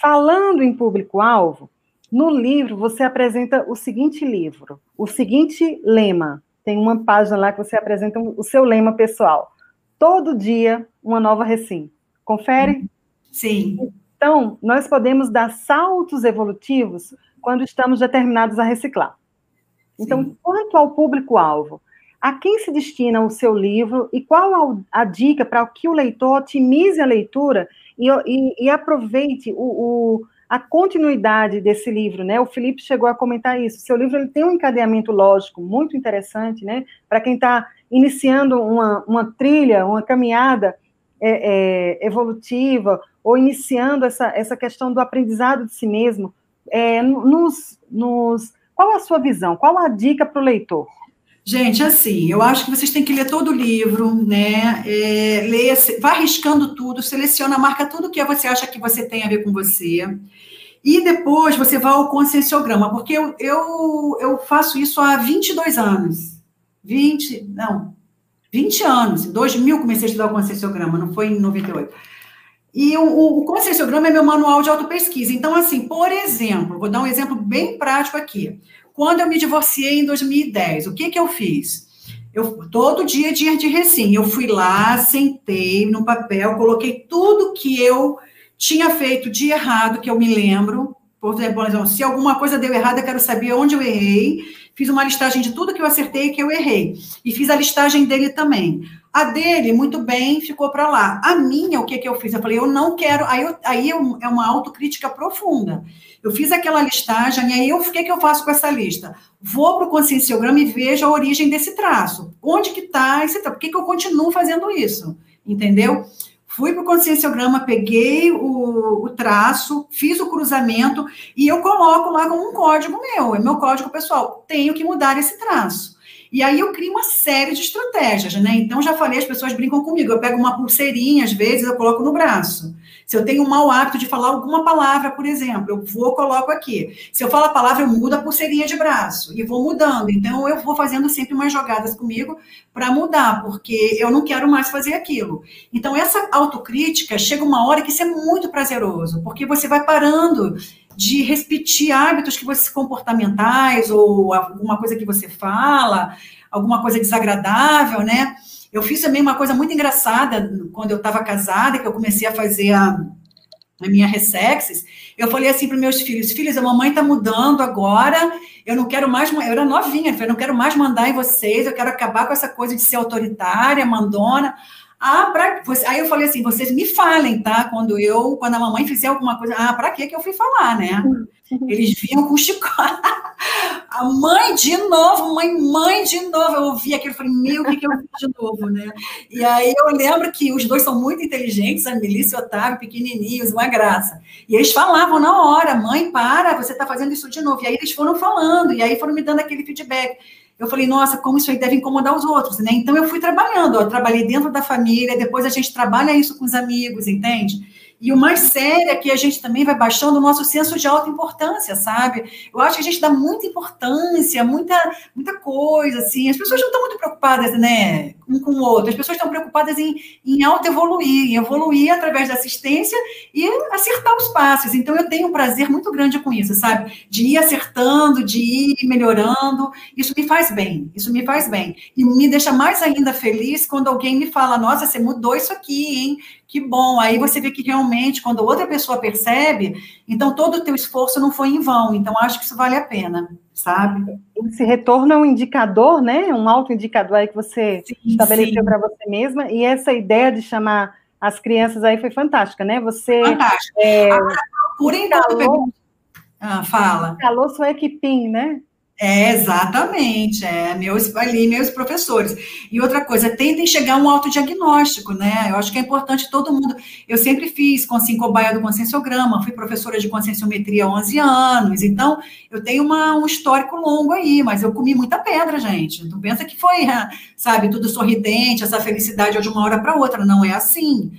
Falando em público-alvo, no livro você apresenta o seguinte livro, o seguinte lema. Tem uma página lá que você apresenta o seu lema pessoal. Todo dia uma nova recim. Confere? Sim. Então, nós podemos dar saltos evolutivos quando estamos determinados a reciclar. Então, Sim. quanto ao público-alvo, a quem se destina o seu livro e qual a, dica para que o leitor otimize a leitura e, e, aproveite o, o, a continuidade desse livro, né? O Felipe chegou a comentar isso. Seu livro ele tem um encadeamento lógico muito interessante, né? Para quem está iniciando uma, uma trilha, uma caminhada é, é, evolutiva ou iniciando essa, essa questão do aprendizado de si mesmo, é, nos, nos, qual a sua visão? Qual a dica para o leitor? Gente, assim, eu acho que vocês têm que ler todo o livro, né? É, leia, vai riscando tudo, seleciona, marca tudo que você acha que você tem a ver com você. E depois você vai ao conscienciograma, porque eu, eu, eu faço isso há 22 anos. 20, não, 20 anos. Em 2000 comecei a estudar o conscienciograma, não foi em 98. E o, o, o conscienciograma é meu manual de autopesquisa. Então, assim, por exemplo, vou dar um exemplo bem prático aqui. Quando eu me divorciei em 2010, o que, que eu fiz? Eu, todo dia, dia de recém, eu fui lá, sentei no papel, coloquei tudo que eu tinha feito de errado, que eu me lembro. Por exemplo, se alguma coisa deu errado, eu quero saber onde eu errei. Fiz uma listagem de tudo que eu acertei e que eu errei. E fiz a listagem dele também. A dele, muito bem, ficou para lá. A minha, o que, que eu fiz? Eu falei, eu não quero. Aí, eu, aí eu, é uma autocrítica profunda. Eu fiz aquela listagem, e aí eu, o que, que eu faço com essa lista? Vou para o conscienciograma e vejo a origem desse traço. Onde que está esse traço? Por que, que eu continuo fazendo isso? Entendeu? Fui para o conscienciograma, peguei o, o, traço, fiz o cruzamento e eu coloco lá como um código meu, é meu código pessoal. Tenho que mudar esse traço. E aí eu crio uma série de estratégias, né? Então, já falei, as pessoas brincam comigo. Eu pego uma pulseirinha, às vezes, eu coloco no braço. Se eu tenho um mau hábito de falar alguma palavra, por exemplo, eu vou, coloco aqui. Se eu falo a palavra, eu mudo a pulseirinha de braço e vou mudando. Então, eu vou fazendo sempre umas jogadas comigo para mudar, porque eu não quero mais fazer aquilo. Então, essa autocrítica chega uma hora que isso é muito prazeroso, porque você vai parando de repetir hábitos que você comportamentais ou alguma coisa que você fala, alguma coisa desagradável, né? Eu fiz também uma coisa muito engraçada quando eu estava casada, que eu comecei a fazer a, a minha ressexes. Eu falei assim para meus filhos: Filhos, a mamãe está mudando agora. Eu não quero mais. Eu era novinha, eu não quero mais mandar em vocês. Eu quero acabar com essa coisa de ser autoritária, mandona. Ah, pra, aí eu falei assim, vocês me falem, tá? Quando eu, quando a mamãe fizer alguma coisa, ah, para que que eu fui falar, né? Eles vinham com chicote. A mãe de novo, mãe, mãe de novo. Eu ouvi aquilo falei, meu, o que, que eu fiz de novo, né? E aí eu lembro que os dois são muito inteligentes, a Melissa e o Otávio, pequenininhos, uma graça. E eles falavam na hora, mãe, para, você está fazendo isso de novo. E aí eles foram falando, e aí foram me dando aquele feedback eu falei, nossa, como isso aí deve incomodar os outros, né? Então eu fui trabalhando, eu trabalhei dentro da família, depois a gente trabalha isso com os amigos, entende? E o mais sério é que a gente também vai baixando o nosso senso de alta importância, sabe? Eu acho que a gente dá muita importância, muita, muita coisa, assim. As pessoas não estão muito preocupadas, né, um com o outro. As pessoas estão preocupadas em, em auto-evoluir, em evoluir através da assistência e acertar os passos. Então, eu tenho um prazer muito grande com isso, sabe? De ir acertando, de ir melhorando. Isso me faz bem, isso me faz bem. E me deixa mais ainda feliz quando alguém me fala, nossa, você mudou isso aqui, hein? Que bom. Aí você vê que realmente, quando outra pessoa percebe, então todo o teu esforço não foi em vão. Então, acho que isso vale a pena, sabe? Esse retorno é um indicador, né? Um autoindicador aí que você sim, estabeleceu para você mesma. E essa ideia de chamar as crianças aí foi fantástica, né? Você. Fantástica. É, Agora, procurem escalou, ah, fala. Escalou sua equipim, né? É, exatamente, é, meus ali, meus professores. E outra coisa, tentem chegar a um autodiagnóstico, né? Eu acho que é importante todo mundo. Eu sempre fiz com assim, cobaia do conscienciograma, fui professora de conscienciometria há 11 anos, então eu tenho uma, um histórico longo aí, mas eu comi muita pedra, gente. Não pensa que foi, sabe, tudo sorridente, essa felicidade de uma hora para outra. Não é assim.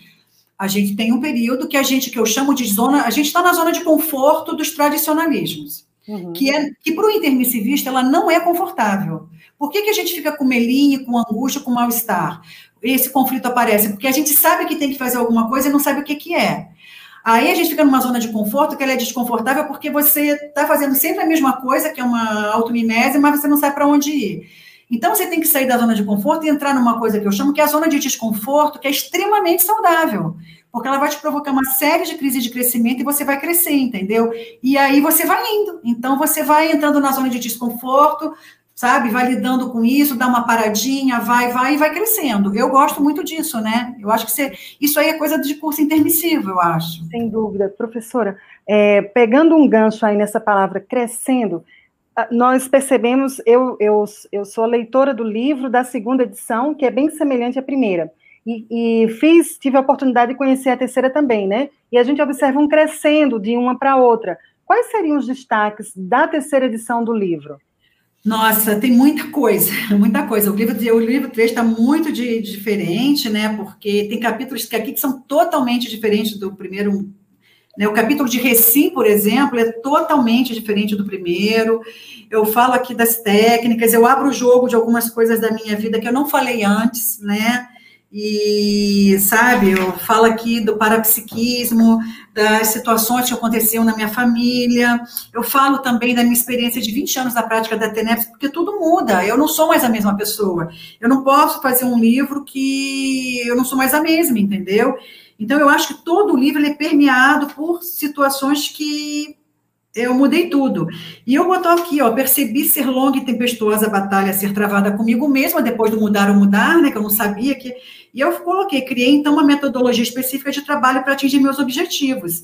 A gente tem um período que a gente, que eu chamo de zona, a gente está na zona de conforto dos tradicionalismos. Uhum. Que, é, que para o intermissivista ela não é confortável. Por que, que a gente fica com melinho, com angústia, com mal-estar? Esse conflito aparece porque a gente sabe que tem que fazer alguma coisa e não sabe o que, que é. Aí a gente fica numa zona de conforto que ela é desconfortável porque você está fazendo sempre a mesma coisa, que é uma automimese, mas você não sabe para onde ir. Então você tem que sair da zona de conforto e entrar numa coisa que eu chamo que é a zona de desconforto, que é extremamente saudável porque ela vai te provocar uma série de crises de crescimento e você vai crescer, entendeu? E aí você vai indo. Então você vai entrando na zona de desconforto, sabe? Vai lidando com isso, dá uma paradinha, vai, vai e vai crescendo. Eu gosto muito disso, né? Eu acho que você, isso aí é coisa de curso intermissivo, eu acho. Sem dúvida. Professora, é, pegando um gancho aí nessa palavra crescendo, nós percebemos, eu, eu, eu sou leitora do livro da segunda edição, que é bem semelhante à primeira. E, e, fiz, tive a oportunidade de conhecer a terceira também, né? E a gente observa um crescendo de uma para outra. Quais seriam os destaques da terceira edição do livro? Nossa, tem muita coisa, [laughs] muita coisa. O livro, o livro 3 está muito de, diferente, né? Porque tem capítulos que aqui que são totalmente diferentes do primeiro. Né? O capítulo de Recim, por exemplo, é totalmente diferente do primeiro. Eu falo aqui das técnicas, eu abro o jogo de algumas coisas da minha vida que eu não falei antes, né? E, sabe, eu falo aqui do parapsiquismo, das situações que aconteciam na minha família, eu falo também da minha experiência de 20 anos da prática da TENEPS, porque tudo muda, eu não sou mais a mesma pessoa. Eu não posso fazer um livro que eu não sou mais a mesma, entendeu? Então, eu acho que todo o livro é permeado por situações que eu mudei tudo. E eu boto aqui, ó, percebi ser longa e tempestuosa a batalha ser travada comigo mesma, depois do mudar ou mudar, né, que eu não sabia que... E eu coloquei, criei então uma metodologia específica de trabalho para atingir meus objetivos.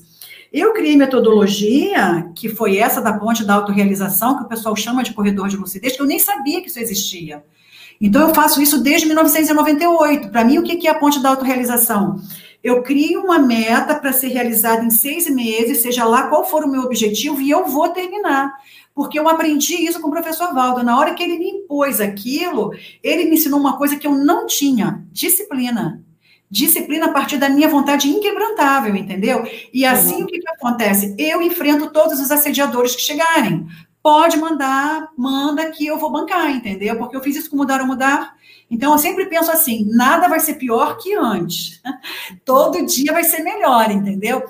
Eu criei metodologia, que foi essa da ponte da autorrealização, que o pessoal chama de corredor de lucidez, que eu nem sabia que isso existia. Então, eu faço isso desde 1998. Para mim, o que é a ponte da autorrealização? Eu crio uma meta para ser realizada em seis meses, seja lá qual for o meu objetivo, e eu vou terminar. Porque eu aprendi isso com o professor Valdo. Na hora que ele me impôs aquilo, ele me ensinou uma coisa que eu não tinha: disciplina. Disciplina a partir da minha vontade inquebrantável, entendeu? E assim uhum. o que, que acontece? Eu enfrento todos os assediadores que chegarem. Pode mandar, manda que eu vou bancar, entendeu? Porque eu fiz isso com Mudar ou Mudar então, eu sempre penso assim: nada vai ser pior que antes. [laughs] Todo dia vai ser melhor, entendeu?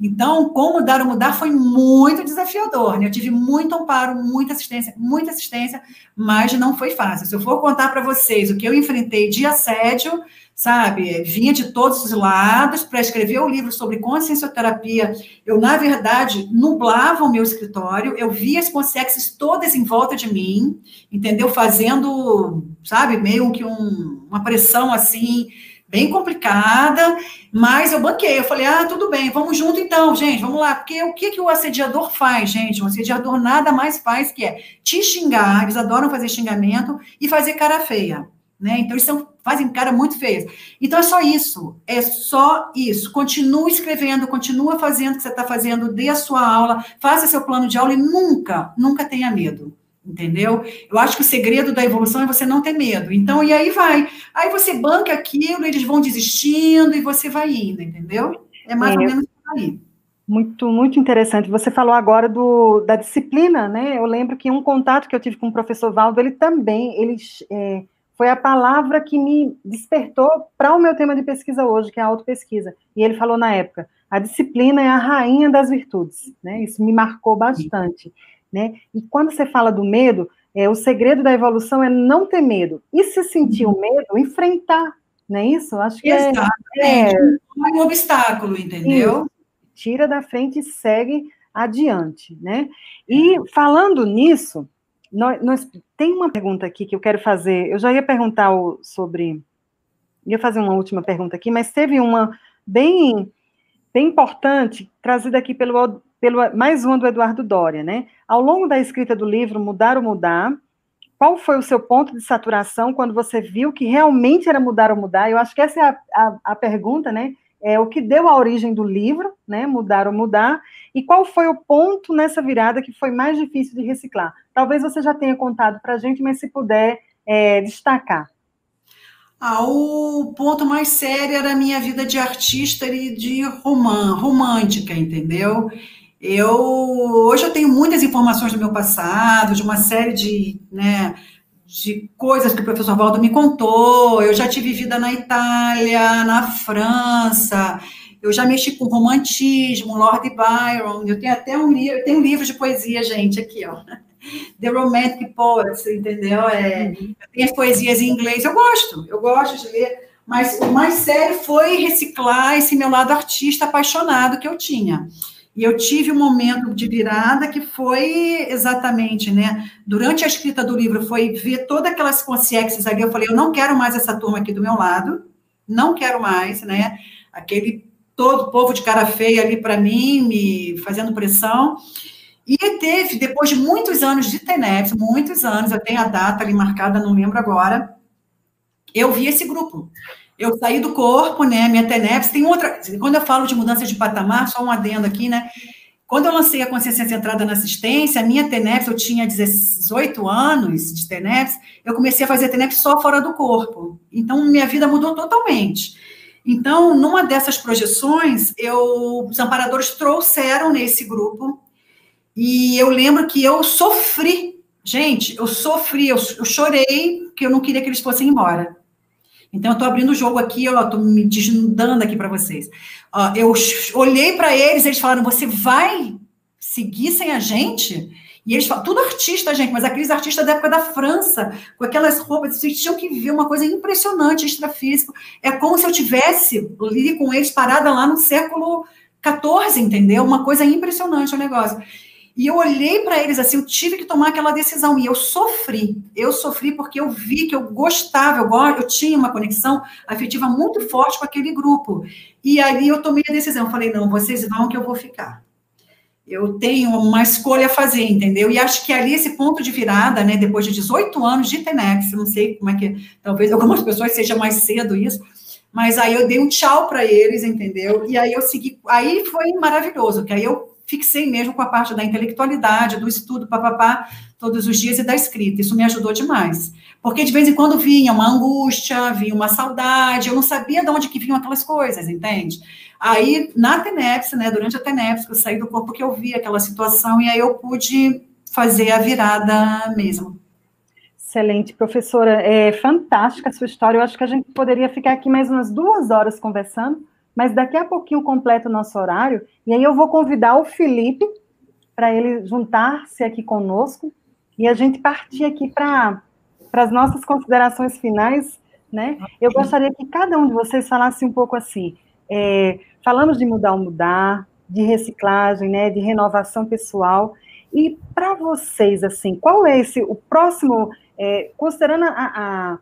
Então, como dar ou mudar foi muito desafiador. Né? Eu tive muito amparo, muita assistência, muita assistência, mas não foi fácil. Se eu for contar para vocês o que eu enfrentei de assédio, sabe? Vinha de todos os lados para escrever o um livro sobre consciencioterapia. Eu, na verdade, nublava o meu escritório, eu via as consciências todas em volta de mim, entendeu? Fazendo, sabe, meio que um, uma pressão assim, bem complicada, mas eu banquei. Eu falei, ah, tudo bem, vamos junto então, gente, vamos lá. Porque o que, que o assediador faz, gente? O assediador nada mais faz que é te xingar, eles adoram fazer xingamento e fazer cara feia. Né? Então, eles são, fazem cara muito feia. Então, é só isso. É só isso. Continue escrevendo, continua fazendo o que você está fazendo, dê a sua aula, faça seu plano de aula e nunca, nunca tenha medo. Entendeu? Eu acho que o segredo da evolução é você não ter medo. Então, e aí vai. Aí você banca aquilo, eles vão desistindo e você vai indo, entendeu? É mais é. ou menos aí. Muito, muito interessante. Você falou agora do, da disciplina, né? Eu lembro que um contato que eu tive com o professor Valdo, ele também, ele é, foi a palavra que me despertou para o meu tema de pesquisa hoje, que é a autopesquisa. E ele falou na época: a disciplina é a rainha das virtudes, né? Isso me marcou bastante, né? E quando você fala do medo, é, o segredo da evolução é não ter medo. E se sentir o medo, enfrentar, não é isso? Acho que é, é, é um obstáculo, entendeu? Isso. Tira da frente e segue adiante, né? E falando nisso, nós, nós, tem uma pergunta aqui que eu quero fazer. Eu já ia perguntar o, sobre. Ia fazer uma última pergunta aqui, mas teve uma bem, bem importante, trazida aqui pelo, pelo mais uma do Eduardo Doria, né? Ao longo da escrita do livro Mudar ou Mudar, qual foi o seu ponto de saturação quando você viu que realmente era mudar ou mudar? Eu acho que essa é a, a, a pergunta, né? é, o que deu a origem do livro, né, Mudar ou Mudar, e qual foi o ponto nessa virada que foi mais difícil de reciclar. Talvez você já tenha contado para a gente, mas se puder é, destacar. Ah, o ponto mais sério era a minha vida de artista e de romã, romântica, entendeu? Eu hoje eu tenho muitas informações do meu passado, de uma série de, né, de coisas que o professor Valdo me contou. Eu já tive vida na Itália, na França, eu já mexi com romantismo, Lord Byron. Eu tenho até um livro, tenho um livro de poesia, gente, aqui, ó. The Romantic Poets, entendeu? É, eu tenho as poesias em inglês, eu gosto, eu gosto de ler, mas o mais sério foi reciclar esse meu lado artista apaixonado que eu tinha. E eu tive um momento de virada que foi exatamente, né? Durante a escrita do livro, foi ver todas aquelas consciências ali. Eu falei, eu não quero mais essa turma aqui do meu lado, não quero mais, né? Aquele todo povo de cara feia ali para mim, me fazendo pressão. E teve, depois de muitos anos de TENEPS, muitos anos, eu tenho a data ali marcada, não lembro agora, eu vi esse grupo. Eu saí do corpo, né? Minha TENEPS tem outra. Quando eu falo de mudança de patamar, só um adendo aqui, né? Quando eu lancei a consciência centrada na assistência, a minha TENEPS, eu tinha 18 anos de TENEPS, eu comecei a fazer TENEPS só fora do corpo. Então, minha vida mudou totalmente. Então, numa dessas projeções, eu, os amparadores trouxeram nesse grupo, e eu lembro que eu sofri, gente, eu sofri, eu, eu chorei, porque eu não queria que eles fossem embora. Então, eu estou abrindo o jogo aqui, eu estou me desnudando aqui para vocês. Uh, eu olhei para eles, eles falaram: Você vai seguir sem a gente? E eles falam, tudo artista, gente, mas aqueles artistas da época da França, com aquelas roupas, vocês tinham que ver uma coisa impressionante, extrafísico. É como se eu tivesse ali com eles parada lá no século XIV, entendeu? Uma coisa impressionante o negócio. E eu olhei para eles assim, eu tive que tomar aquela decisão e eu sofri. Eu sofri porque eu vi que eu gostava, eu, eu tinha uma conexão afetiva muito forte com aquele grupo. E ali eu tomei a decisão, eu falei, não, vocês vão que eu vou ficar. Eu tenho uma escolha a fazer, entendeu? E acho que ali esse ponto de virada, né, depois de 18 anos de Tenex, não sei como é que, talvez algumas [laughs] pessoas seja mais cedo isso, mas aí eu dei um tchau para eles, entendeu? E aí eu segui, aí foi maravilhoso, que aí eu fixei mesmo com a parte da intelectualidade, do estudo, papapá, todos os dias e da escrita. Isso me ajudou demais. Porque de vez em quando vinha uma angústia, vinha uma saudade, eu não sabia de onde que vinham aquelas coisas, entende? Aí, na TENEPS, né, durante a TENEPS, eu saí do corpo que eu vi aquela situação e aí eu pude fazer a virada mesmo. Excelente, professora. É fantástica a sua história. Eu acho que a gente poderia ficar aqui mais umas duas horas conversando, mas daqui a pouquinho completa o nosso horário, e aí eu vou convidar o Felipe para ele juntar-se aqui conosco e a gente partir aqui para as nossas considerações finais, né? Eu gostaria que cada um de vocês falasse um pouco assim, é, falamos de mudar ou mudar, de reciclagem, né, de renovação pessoal, e para vocês, assim, qual é esse, o próximo, é, considerando a, a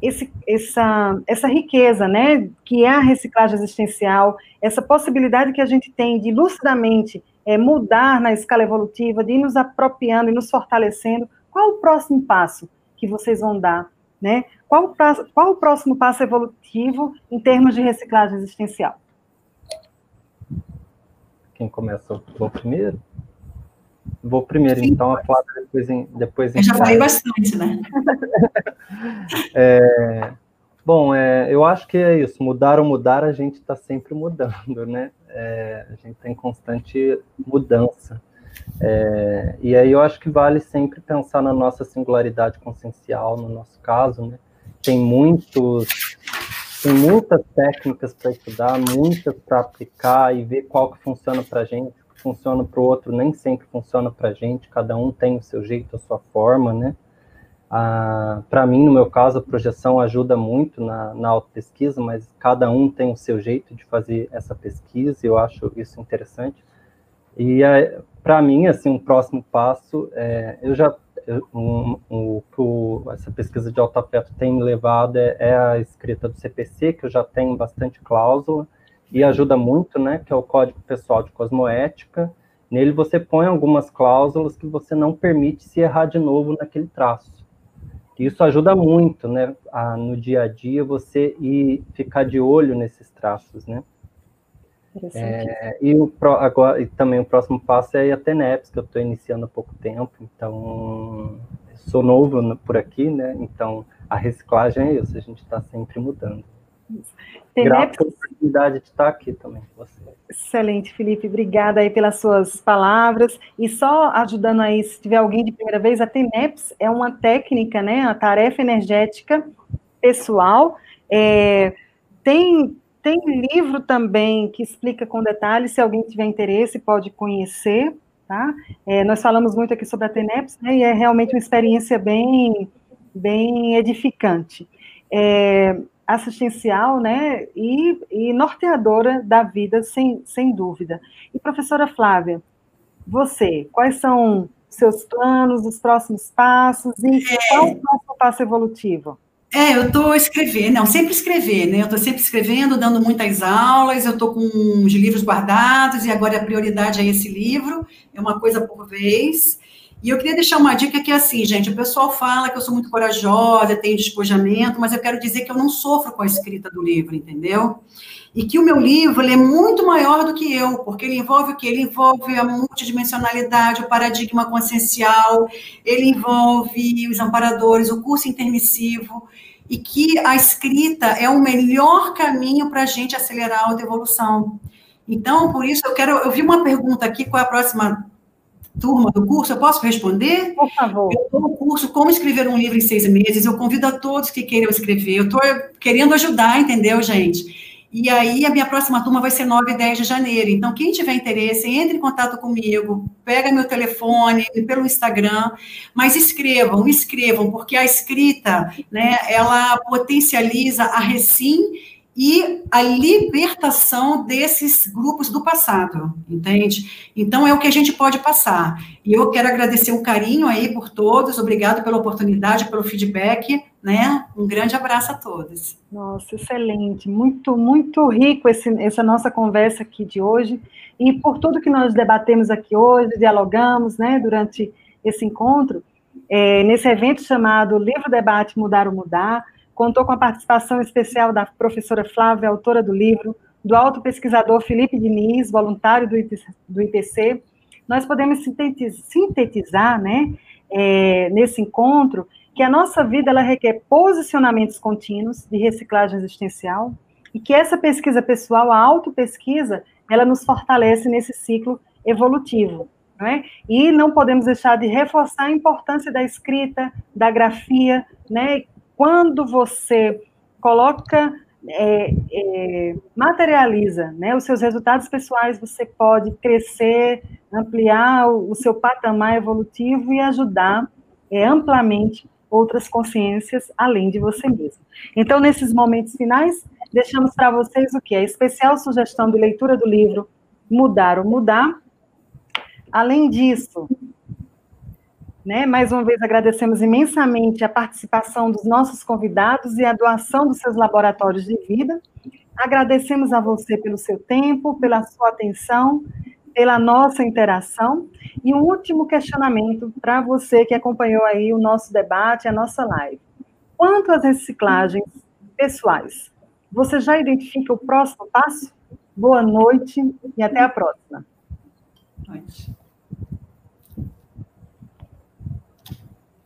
esse, essa, essa riqueza, né, que é a reciclagem existencial, essa possibilidade que a gente tem de lucidamente é, mudar na escala evolutiva, de ir nos apropriando e nos fortalecendo, qual o próximo passo que vocês vão dar, né? Qual qual o próximo passo evolutivo em termos de reciclagem existencial? Quem começa o primeiro? Vou primeiro, Sim, então, a Flávia, depois, depois Eu já falei bastante, né? [laughs] é, bom, é, eu acho que é isso, mudar ou mudar, a gente está sempre mudando, né? É, a gente tem constante mudança. É, e aí eu acho que vale sempre pensar na nossa singularidade consciencial, no nosso caso, né? Tem muitos tem muitas técnicas para estudar, muitas para aplicar e ver qual que funciona para a gente funciona para o outro nem sempre funciona para a gente, cada um tem o seu jeito, a sua forma, né? Ah, para mim, no meu caso, a projeção ajuda muito na, na auto-pesquisa, mas cada um tem o seu jeito de fazer essa pesquisa, e eu acho isso interessante. E para mim, assim, um próximo passo, é, eu já um, um, essa pesquisa de autoafeto tem me levado é, é, a escrita do CPC, que eu já tenho bastante cláusula, e ajuda muito, né, que é o Código Pessoal de Cosmoética. Nele você põe algumas cláusulas que você não permite se errar de novo naquele traço. Isso ajuda muito, né, a, no dia a dia você ir ficar de olho nesses traços, né. É, e, o, agora, e também o próximo passo é a TENEPS, que eu estou iniciando há pouco tempo, então sou novo por aqui, né? Então a reciclagem é isso, a gente está sempre mudando. Grato pela oportunidade de estar aqui também com você. Excelente, Felipe. Obrigada aí pelas suas palavras. E só ajudando aí, se tiver alguém de primeira vez, a TENEPS é uma técnica, né? A tarefa energética pessoal. É, tem, tem livro também que explica com detalhes, se alguém tiver interesse, pode conhecer. Tá? É, nós falamos muito aqui sobre a TENEPS, né? E é realmente uma experiência bem, bem edificante. É, assistencial, né, e, e, norteadora da vida, sem, sem dúvida. E professora Flávia, você, quais são seus planos, os próximos passos e é... qual o próximo passo evolutivo? É, eu estou escrevendo, não, sempre escrever, né? Eu estou sempre escrevendo, dando muitas aulas, eu estou com os livros guardados e agora a prioridade é esse livro, é uma coisa por vez. E eu queria deixar uma dica que é assim, gente, o pessoal fala que eu sou muito corajosa, tenho despojamento, mas eu quero dizer que eu não sofro com a escrita do livro, entendeu? E que o meu livro é muito maior do que eu, porque ele envolve o quê? Ele envolve a multidimensionalidade, o paradigma consciencial, ele envolve os amparadores, o curso intermissivo, e que a escrita é o melhor caminho para a gente acelerar a autoevolução. Então, por isso, eu quero. Eu vi uma pergunta aqui, qual é a próxima turma do curso, eu posso responder? Por favor. Eu estou no curso Como Escrever um Livro em Seis Meses, eu convido a todos que queiram escrever, eu estou querendo ajudar, entendeu, gente? E aí, a minha próxima turma vai ser 9 e 10 de janeiro. Então, quem tiver interesse, entre em contato comigo, pega meu telefone, pelo Instagram, mas escrevam, escrevam, porque a escrita, né, ela potencializa a recim e a libertação desses grupos do passado, entende? Então é o que a gente pode passar. E eu quero agradecer o carinho aí por todos, obrigado pela oportunidade, pelo feedback, né? Um grande abraço a todos. Nossa, excelente, muito, muito rico esse, essa nossa conversa aqui de hoje e por tudo que nós debatemos aqui hoje, dialogamos, né, durante esse encontro, é, nesse evento chamado Livro Debate Mudar ou Mudar, contou com a participação especial da professora Flávia, autora do livro, do alto pesquisador Felipe Diniz, voluntário do IPC. Nós podemos sintetizar, né, é, nesse encontro, que a nossa vida ela requer posicionamentos contínuos de reciclagem existencial e que essa pesquisa pessoal, a autopesquisa, ela nos fortalece nesse ciclo evolutivo. Não é? E não podemos deixar de reforçar a importância da escrita, da grafia, né, quando você coloca, é, é, materializa né, os seus resultados pessoais, você pode crescer, ampliar o, o seu patamar evolutivo e ajudar é, amplamente outras consciências além de você mesmo. Então, nesses momentos finais, deixamos para vocês o que? A especial sugestão de leitura do livro Mudar ou Mudar. Além disso, né? Mais uma vez agradecemos imensamente a participação dos nossos convidados e a doação dos seus laboratórios de vida. Agradecemos a você pelo seu tempo, pela sua atenção, pela nossa interação. E um último questionamento para você que acompanhou aí o nosso debate, a nossa live. Quanto às reciclagens pessoais, você já identifica o próximo passo? Boa noite e até a próxima. Noite.